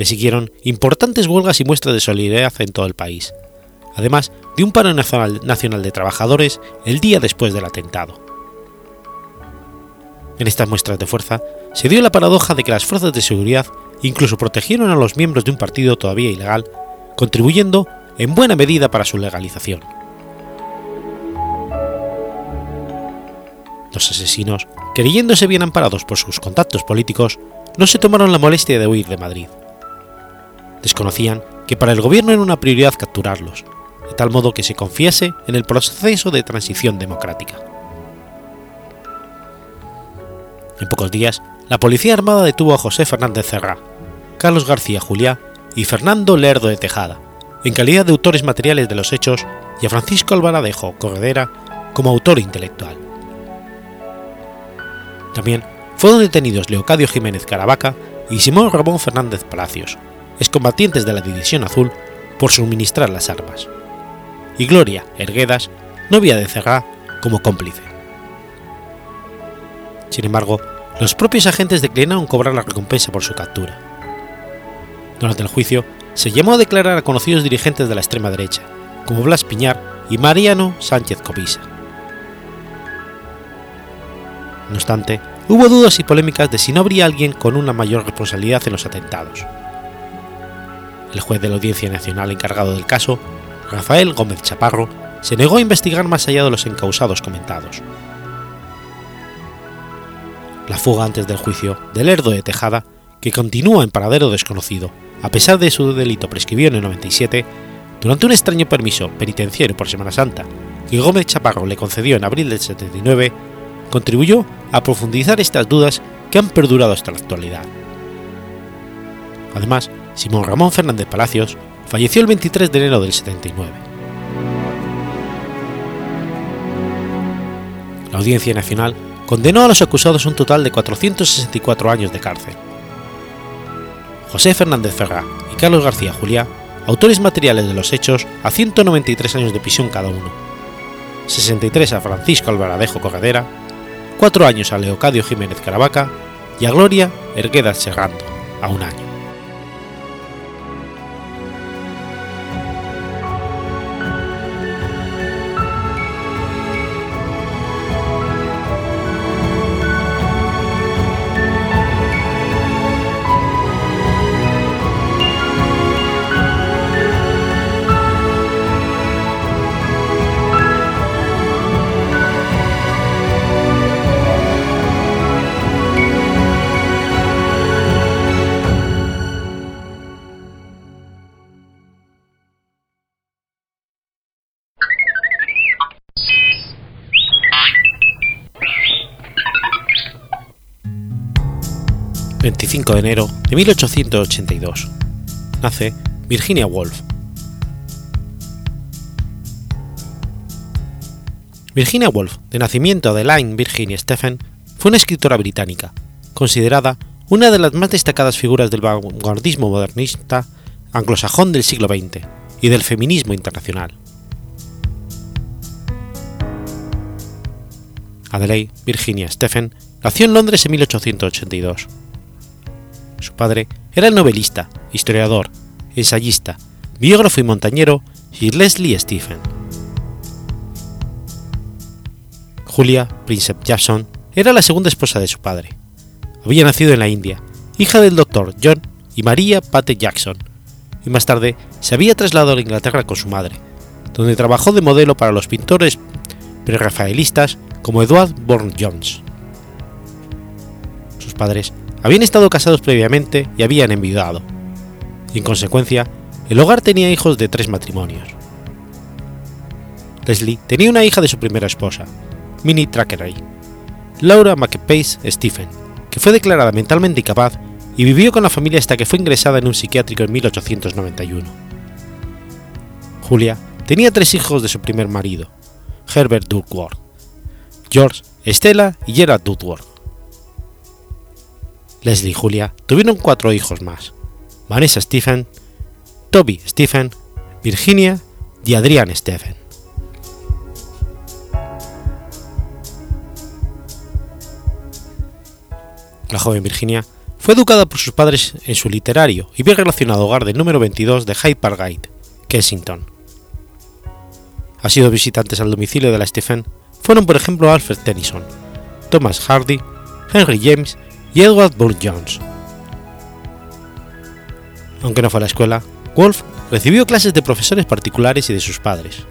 Le siguieron importantes huelgas y muestras de solidaridad en todo el país, además de un paro nacional, de trabajadores el día después del atentado. En estas muestras de fuerza se dio la paradoja de que las fuerzas de seguridad incluso protegieron a los miembros de un partido todavía ilegal, contribuyendo en buena medida para su legalización. Los asesinos, creyéndose bien amparados por sus contactos políticos, no se tomaron la molestia de huir de Madrid desconocían que para el gobierno era una prioridad capturarlos, de tal modo que se confiase en el proceso de transición democrática. En pocos días, la Policía Armada detuvo a José Fernández Cerrá, Carlos García Juliá y Fernando Lerdo de Tejada, en calidad de autores materiales de los hechos, y a Francisco Alvaradejo Corredera como autor intelectual. También fueron detenidos Leocadio Jiménez Caravaca y Simón Ramón Fernández Palacios, excombatientes de la División Azul, por suministrar las armas, y Gloria Erguedas, novia de Cerrá, como cómplice. Sin embargo, los propios agentes declinaron cobrar la recompensa por su captura. Durante el juicio, se llamó a declarar a conocidos dirigentes de la extrema derecha, como Blas Piñar y Mariano Sánchez Covisa. No obstante, hubo dudas y polémicas de si no habría alguien con una mayor responsabilidad en los atentados. El juez de la Audiencia Nacional encargado del caso, Rafael Gómez Chaparro, se negó a investigar más allá de los encausados comentados. La fuga antes del juicio del Lerdo de Tejada, que continúa en paradero desconocido, a pesar de su delito prescribió en el 97, durante un extraño permiso penitenciario por Semana Santa que Gómez Chaparro le concedió en abril del 79, contribuyó a profundizar estas dudas que han perdurado hasta la actualidad. Además, Simón Ramón Fernández Palacios falleció el 23 de enero del 79. La Audiencia Nacional condenó a los acusados un total de 464 años de cárcel. José Fernández Ferrá y Carlos García Juliá, autores materiales de los hechos, a 193 años de prisión cada uno, 63 a Francisco Alvaradejo Corredera, cuatro años a Leocadio Jiménez Caravaca y a Gloria Ergueda Serrando, a un año. 25 de enero de 1882. Nace Virginia Woolf. Virginia Woolf, de nacimiento Adeline Virginia Stephen, fue una escritora británica, considerada una de las más destacadas figuras del vanguardismo modernista anglosajón del siglo XX y del feminismo internacional. Adelaide Virginia Stephen nació en Londres en 1882 su padre era el novelista, historiador, ensayista, biógrafo y montañero Sir Leslie Stephen. Julia Princep Jackson era la segunda esposa de su padre. Había nacido en la India, hija del doctor John y María Pate Jackson, y más tarde se había trasladado a Inglaterra con su madre, donde trabajó de modelo para los pintores prerrafaelistas como Edward Bourne Jones. Sus padres habían estado casados previamente y habían enviudado, en consecuencia, el hogar tenía hijos de tres matrimonios. Leslie tenía una hija de su primera esposa, Minnie Trackeray, Laura McPace Stephen, que fue declarada mentalmente incapaz y vivió con la familia hasta que fue ingresada en un psiquiátrico en 1891. Julia tenía tres hijos de su primer marido, Herbert Duckworth, George, Stella y Gerard Duckworth. Leslie y Julia tuvieron cuatro hijos más: Vanessa Stephen, Toby Stephen, Virginia y Adrian Stephen. La joven Virginia fue educada por sus padres en su literario y bien relacionado hogar del número 22 de Hyde Park Gate, Kensington. Ha sido visitantes al domicilio de la Stephen fueron por ejemplo Alfred Tennyson, Thomas Hardy, Henry James y Edward Burne Jones. Aunque no fue a la escuela, Wolf recibió clases de profesores particulares y de sus padres.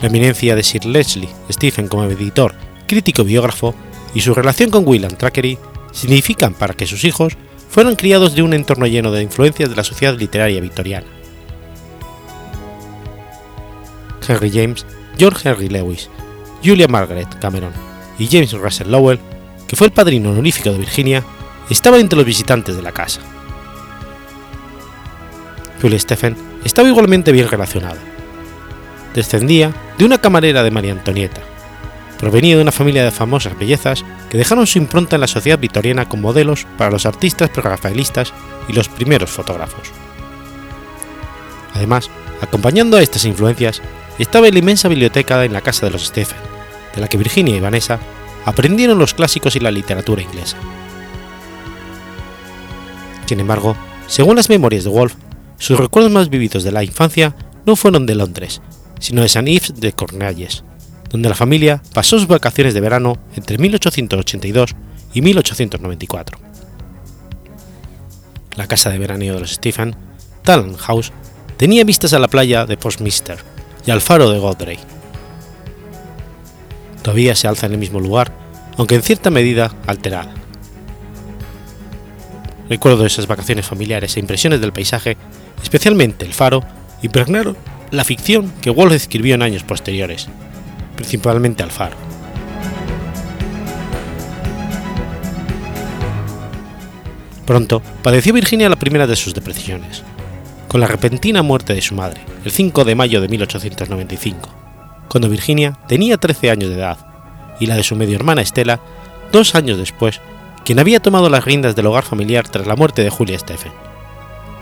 La eminencia de Sir Leslie Stephen como editor, crítico biógrafo y su relación con William Thackeray significan para que sus hijos fueran criados de un entorno lleno de influencias de la sociedad literaria victoriana. Henry James, George Henry Lewis, Julia Margaret Cameron y James Russell Lowell que fue el padrino honorífico de Virginia, estaba entre los visitantes de la casa. Julia Stephen estaba igualmente bien relacionada. Descendía de una camarera de María Antonieta. Provenía de una familia de famosas bellezas que dejaron su impronta en la sociedad victoriana con modelos para los artistas prerrafaelistas y los primeros fotógrafos. Además, acompañando a estas influencias, estaba la inmensa biblioteca en la casa de los Stephen, de la que Virginia y Vanessa aprendieron los clásicos y la literatura inglesa. Sin embargo, según las memorias de Wolf, sus recuerdos más vividos de la infancia no fueron de Londres, sino de St. Ives de Cornwallis, donde la familia pasó sus vacaciones de verano entre 1882 y 1894. La casa de veraneo de los Stephen, Talent House, tenía vistas a la playa de Postminster y al faro de Godrey todavía se alza en el mismo lugar, aunque en cierta medida alterada. Recuerdo esas vacaciones familiares e impresiones del paisaje, especialmente el faro, impregnaron la ficción que Wolf escribió en años posteriores, principalmente al faro. Pronto padeció Virginia la primera de sus depresiones, con la repentina muerte de su madre, el 5 de mayo de 1895 cuando Virginia tenía 13 años de edad, y la de su medio hermana Estela dos años después, quien había tomado las riendas del hogar familiar tras la muerte de Julia Stephen,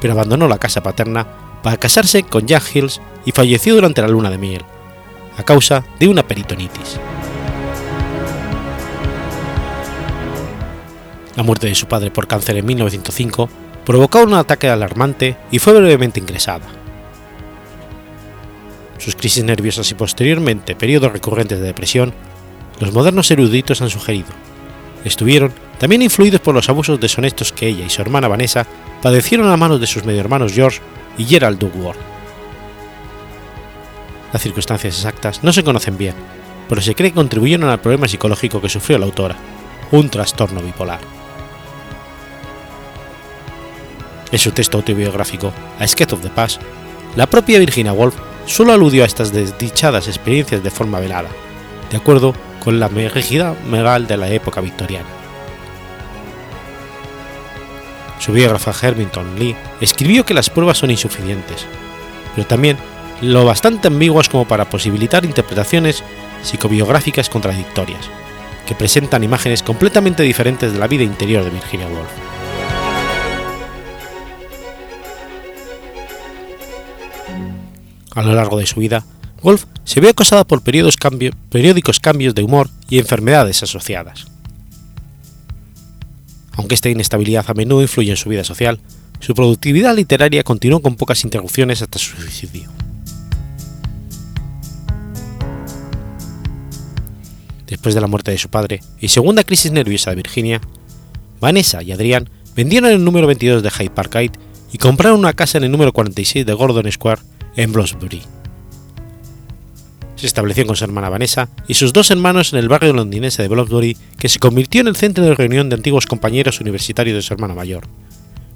pero abandonó la casa paterna para casarse con Jack Hills y falleció durante la luna de miel, a causa de una peritonitis. La muerte de su padre por cáncer en 1905 provocó un ataque alarmante y fue brevemente ingresada. Sus crisis nerviosas y posteriormente periodos recurrentes de depresión, los modernos eruditos han sugerido, estuvieron también influidos por los abusos deshonestos que ella y su hermana Vanessa padecieron a manos de sus medio hermanos George y Gerald Dugworth. Las circunstancias exactas no se conocen bien, pero se cree que contribuyeron al problema psicológico que sufrió la autora, un trastorno bipolar. En su texto autobiográfico, A Sketch of the Past, la propia Virginia Woolf solo aludió a estas desdichadas experiencias de forma velada, de acuerdo con la rígida moral de la época victoriana. Su biógrafa Hermington Lee escribió que las pruebas son insuficientes, pero también lo bastante ambiguas como para posibilitar interpretaciones psicobiográficas contradictorias, que presentan imágenes completamente diferentes de la vida interior de Virginia Woolf. A lo largo de su vida, Woolf se vio acosada por periódicos cambios de humor y enfermedades asociadas. Aunque esta inestabilidad a menudo influye en su vida social, su productividad literaria continuó con pocas interrupciones hasta su suicidio. Después de la muerte de su padre y segunda crisis nerviosa de Virginia, Vanessa y Adrián vendieron el número 22 de Hyde Park y compraron una casa en el número 46 de Gordon Square en Bloomsbury. Se estableció con su hermana Vanessa y sus dos hermanos en el barrio londinense de Bloomsbury, que se convirtió en el centro de reunión de antiguos compañeros universitarios de su hermana mayor,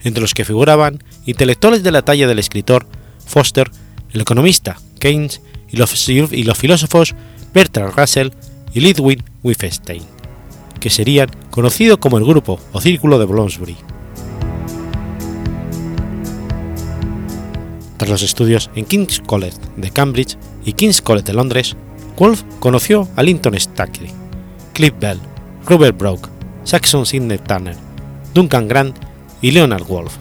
entre los que figuraban intelectuales de la talla del escritor Foster, el economista Keynes y los, filósofos Bertrand Russell y Ludwig Wittgenstein, que serían conocidos como el grupo o círculo de Bloomsbury. Tras los estudios en King's College de Cambridge y King's College de Londres, Wolf conoció a Linton Stackley, Cliff Bell, Robert Brock, Saxon Sidney Turner, Duncan Grant y Leonard Wolf.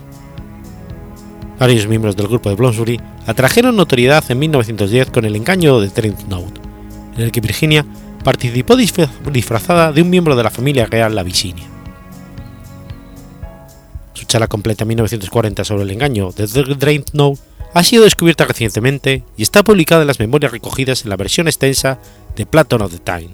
Varios miembros del grupo de Bloomsbury atrajeron notoriedad en 1910 con el engaño de Trent Note, en el que Virginia participó disfrazada de un miembro de la familia real Lavicinia. Su charla completa en 1940 sobre el engaño de Note ha sido descubierta recientemente y está publicada en las memorias recogidas en la versión extensa de Platon of the Time.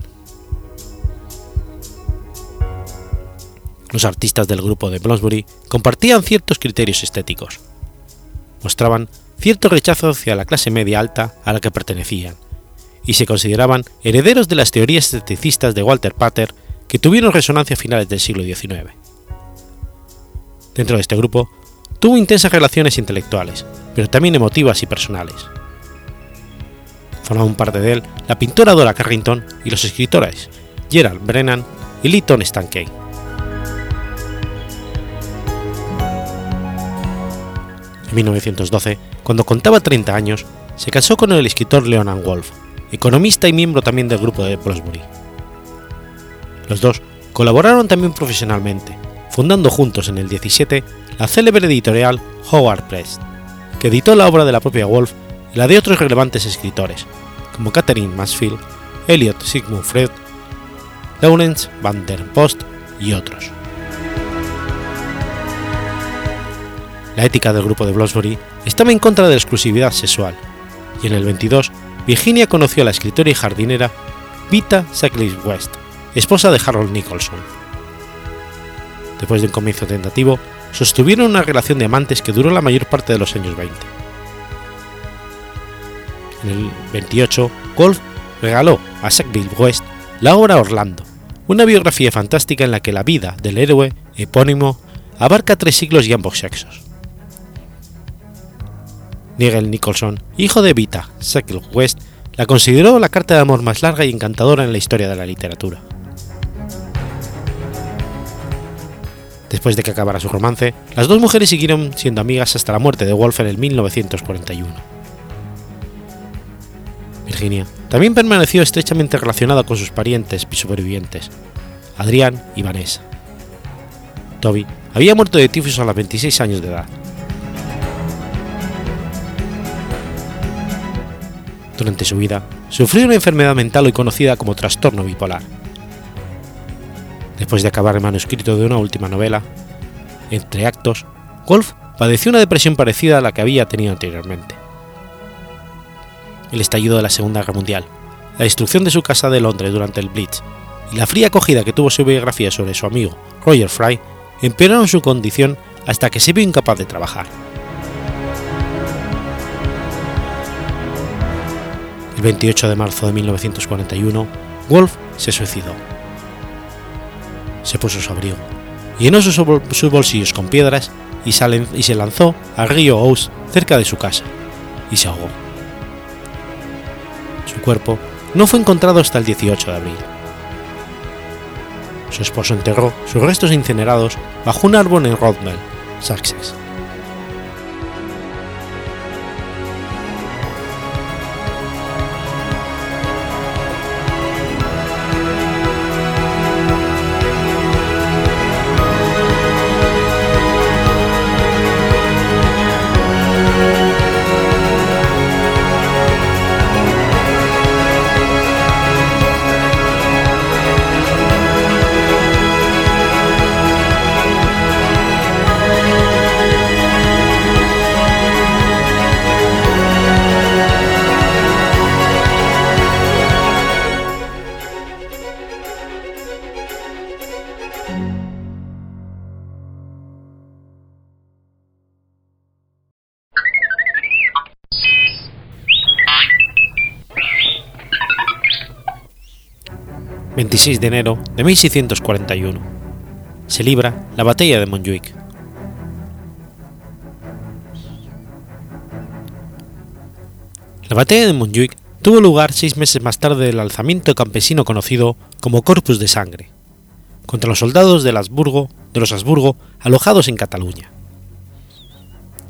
Los artistas del grupo de Bloomsbury compartían ciertos criterios estéticos. Mostraban cierto rechazo hacia la clase media alta a la que pertenecían y se consideraban herederos de las teorías esteticistas de Walter Pater que tuvieron resonancia a finales del siglo XIX. Dentro de este grupo, tuvo intensas relaciones intelectuales, pero también emotivas y personales. Formaban parte de él la pintora Dora Carrington y los escritores Gerald Brennan y Lytton Stankey. En 1912, cuando contaba 30 años, se casó con el escritor Leonard Wolf, economista y miembro también del grupo de Bloomsbury. Los dos colaboraron también profesionalmente, fundando juntos en el 17 la célebre editorial Howard Press, que editó la obra de la propia Wolf y la de otros relevantes escritores, como Catherine Mansfield, Elliot Sigmund Freud, Lawrence van der Post y otros. La ética del grupo de Bloomsbury estaba en contra de la exclusividad sexual, y en el 22 Virginia conoció a la escritora y jardinera Vita Sackley West, esposa de Harold Nicholson. Después de un comienzo tentativo, sostuvieron una relación de amantes que duró la mayor parte de los años 20. En el 28, Wolf regaló a Sackville West la obra Orlando, una biografía fantástica en la que la vida del héroe epónimo abarca tres siglos y ambos sexos. Nigel Nicholson, hijo de Vita Sackville West, la consideró la carta de amor más larga y encantadora en la historia de la literatura. Después de que acabara su romance, las dos mujeres siguieron siendo amigas hasta la muerte de Wolf en el 1941. Virginia también permaneció estrechamente relacionada con sus parientes y supervivientes, Adrián y Vanessa. Toby había muerto de tifus a los 26 años de edad. Durante su vida, sufrió una enfermedad mental hoy conocida como trastorno bipolar. Después de acabar el manuscrito de una última novela, entre actos, Wolf padeció una depresión parecida a la que había tenido anteriormente. El estallido de la Segunda Guerra Mundial, la destrucción de su casa de Londres durante el Blitz y la fría acogida que tuvo su biografía sobre su amigo Roger Fry empeoraron su condición hasta que se vio incapaz de trabajar. El 28 de marzo de 1941, Wolf se suicidó. Se puso su abrigo, llenó sus, bolsillos con piedras y, y se lanzó al río Ouse cerca de su casa, y se ahogó. Su cuerpo no fue encontrado hasta el 18 de abril. Su esposo enterró sus restos incinerados bajo un árbol en Rodmell, Sussex. 26 de enero de 1641. Se libra la batalla de Montjuic. La batalla de Montjuic tuvo lugar seis meses más tarde del alzamiento campesino conocido como Corpus de Sangre, contra los soldados de, de los Habsburgo alojados en Cataluña.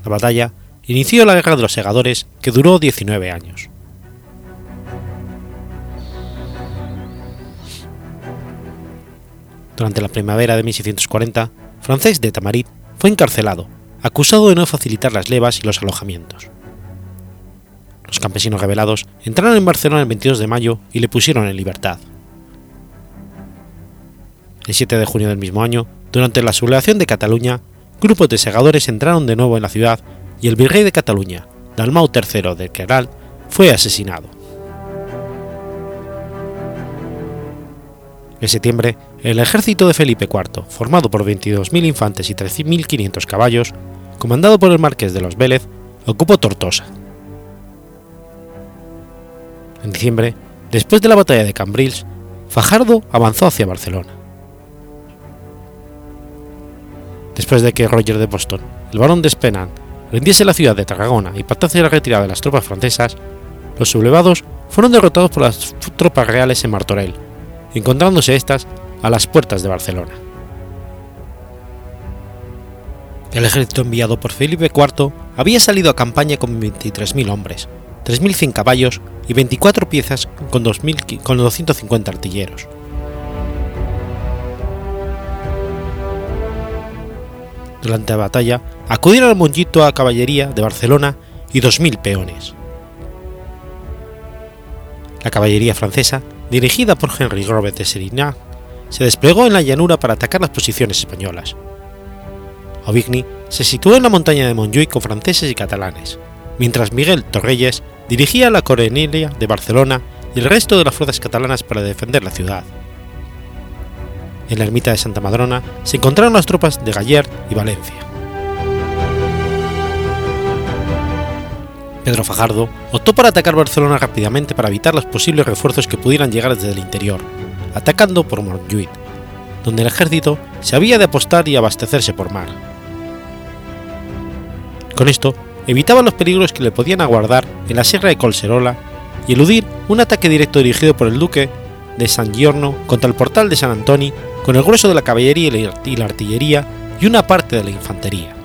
La batalla inició la Guerra de los Segadores que duró 19 años. Durante la primavera de 1640, Francés de Tamarit fue encarcelado, acusado de no facilitar las levas y los alojamientos. Los campesinos rebelados entraron en Barcelona el 22 de mayo y le pusieron en libertad. El 7 de junio del mismo año, durante la sublevación de Cataluña, grupos de segadores entraron de nuevo en la ciudad y el virrey de Cataluña, Dalmau III de Queral, fue asesinado. En septiembre, el ejército de Felipe IV, formado por 22.000 infantes y 13.500 caballos, comandado por el marqués de los Vélez, ocupó Tortosa. En diciembre, después de la batalla de Cambrils, Fajardo avanzó hacia Barcelona. Después de que Roger de Boston, el barón de Spennan, rindiese la ciudad de Tarragona y pactase la retirada de las tropas francesas, los sublevados fueron derrotados por las tropas reales en Martorell, encontrándose estas a las puertas de Barcelona. El ejército enviado por Felipe IV había salido a campaña con 23.000 hombres, 3.100 caballos y 24 piezas con, 2000, con 250 artilleros. Durante la batalla acudieron al Monjito a caballería de Barcelona y 2.000 peones. La caballería francesa dirigida por Henry Robert de Serignac, se desplegó en la llanura para atacar las posiciones españolas. Aubigny se situó en la montaña de Montjuic con franceses y catalanes, mientras Miguel Torreyes dirigía la Coronelia de Barcelona y el resto de las fuerzas catalanas para defender la ciudad. En la ermita de Santa Madrona se encontraron las tropas de Gallard y Valencia. Pedro Fajardo optó por atacar Barcelona rápidamente para evitar los posibles refuerzos que pudieran llegar desde el interior, atacando por Montjuic, donde el ejército se había de apostar y abastecerse por mar. Con esto, evitaba los peligros que le podían aguardar en la Sierra de Colserola y eludir un ataque directo dirigido por el duque de San Giorno contra el portal de San Antoni con el grueso de la caballería y la artillería y una parte de la infantería.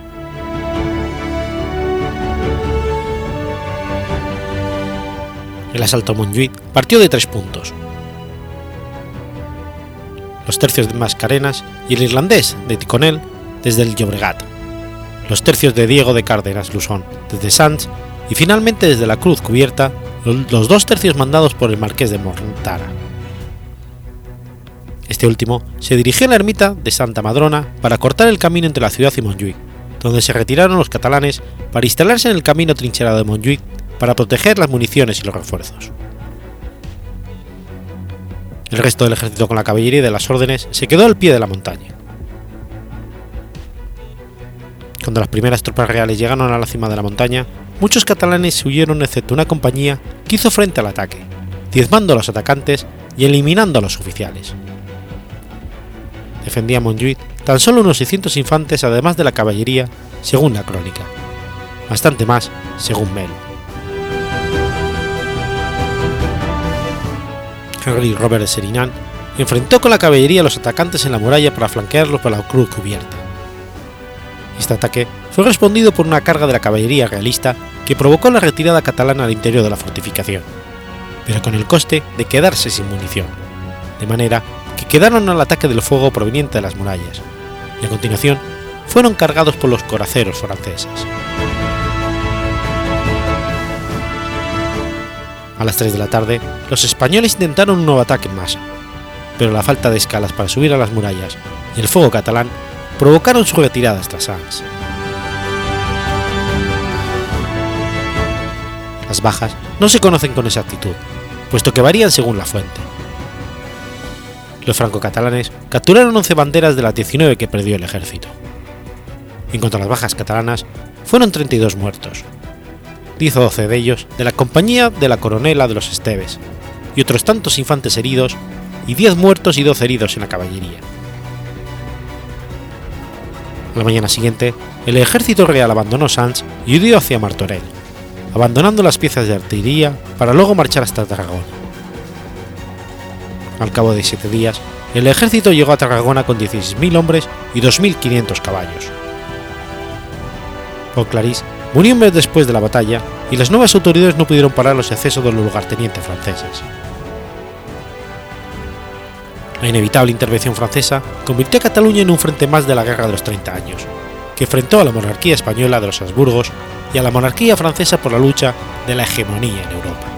el asalto a partió de tres puntos. Los tercios de Mascarenas y el irlandés de Ticonel desde el Llobregat, los tercios de Diego de Cárdenas Luzón desde Sants y finalmente desde la Cruz Cubierta los dos tercios mandados por el marqués de Montara. Este último se dirigió a la ermita de Santa Madrona para cortar el camino entre la ciudad y Montjuic, donde se retiraron los catalanes para instalarse en el camino trincherado de Montjuic para proteger las municiones y los refuerzos. El resto del ejército con la caballería de las órdenes se quedó al pie de la montaña. Cuando las primeras tropas reales llegaron a la cima de la montaña, muchos catalanes huyeron excepto una compañía que hizo frente al ataque, diezmando a los atacantes y eliminando a los oficiales. Defendía Montjuic tan solo unos 600 infantes además de la caballería, según la crónica. Bastante más, según Mel. Henry Robert de Serinan enfrentó con la caballería a los atacantes en la muralla para flanquearlos por la cruz cubierta. Este ataque fue respondido por una carga de la caballería realista que provocó la retirada catalana al interior de la fortificación, pero con el coste de quedarse sin munición, de manera que quedaron al ataque del fuego proveniente de las murallas, y a continuación fueron cargados por los coraceros franceses. A las 3 de la tarde, los españoles intentaron un nuevo ataque en masa, pero la falta de escalas para subir a las murallas y el fuego catalán provocaron su retirada hasta Sans. Las bajas no se conocen con exactitud, puesto que varían según la fuente. Los franco-catalanes capturaron 11 banderas de las 19 que perdió el ejército. En cuanto a las bajas catalanas, fueron 32 muertos, 10 o 12 de ellos de la compañía de la coronela de los Esteves, y otros tantos infantes heridos, y 10 muertos y 12 heridos en la caballería. La mañana siguiente, el ejército real abandonó Sans y huyó hacia Martorell, abandonando las piezas de artillería para luego marchar hasta Tarragona. Al cabo de siete días, el ejército llegó a Tarragona con 16.000 hombres y 2.500 caballos. Paul Claris murió un mes después de la batalla y las nuevas autoridades no pudieron parar los excesos de los lugartenientes franceses. La inevitable intervención francesa convirtió a Cataluña en un frente más de la Guerra de los Treinta Años, que enfrentó a la monarquía española de los Habsburgos y a la monarquía francesa por la lucha de la hegemonía en Europa.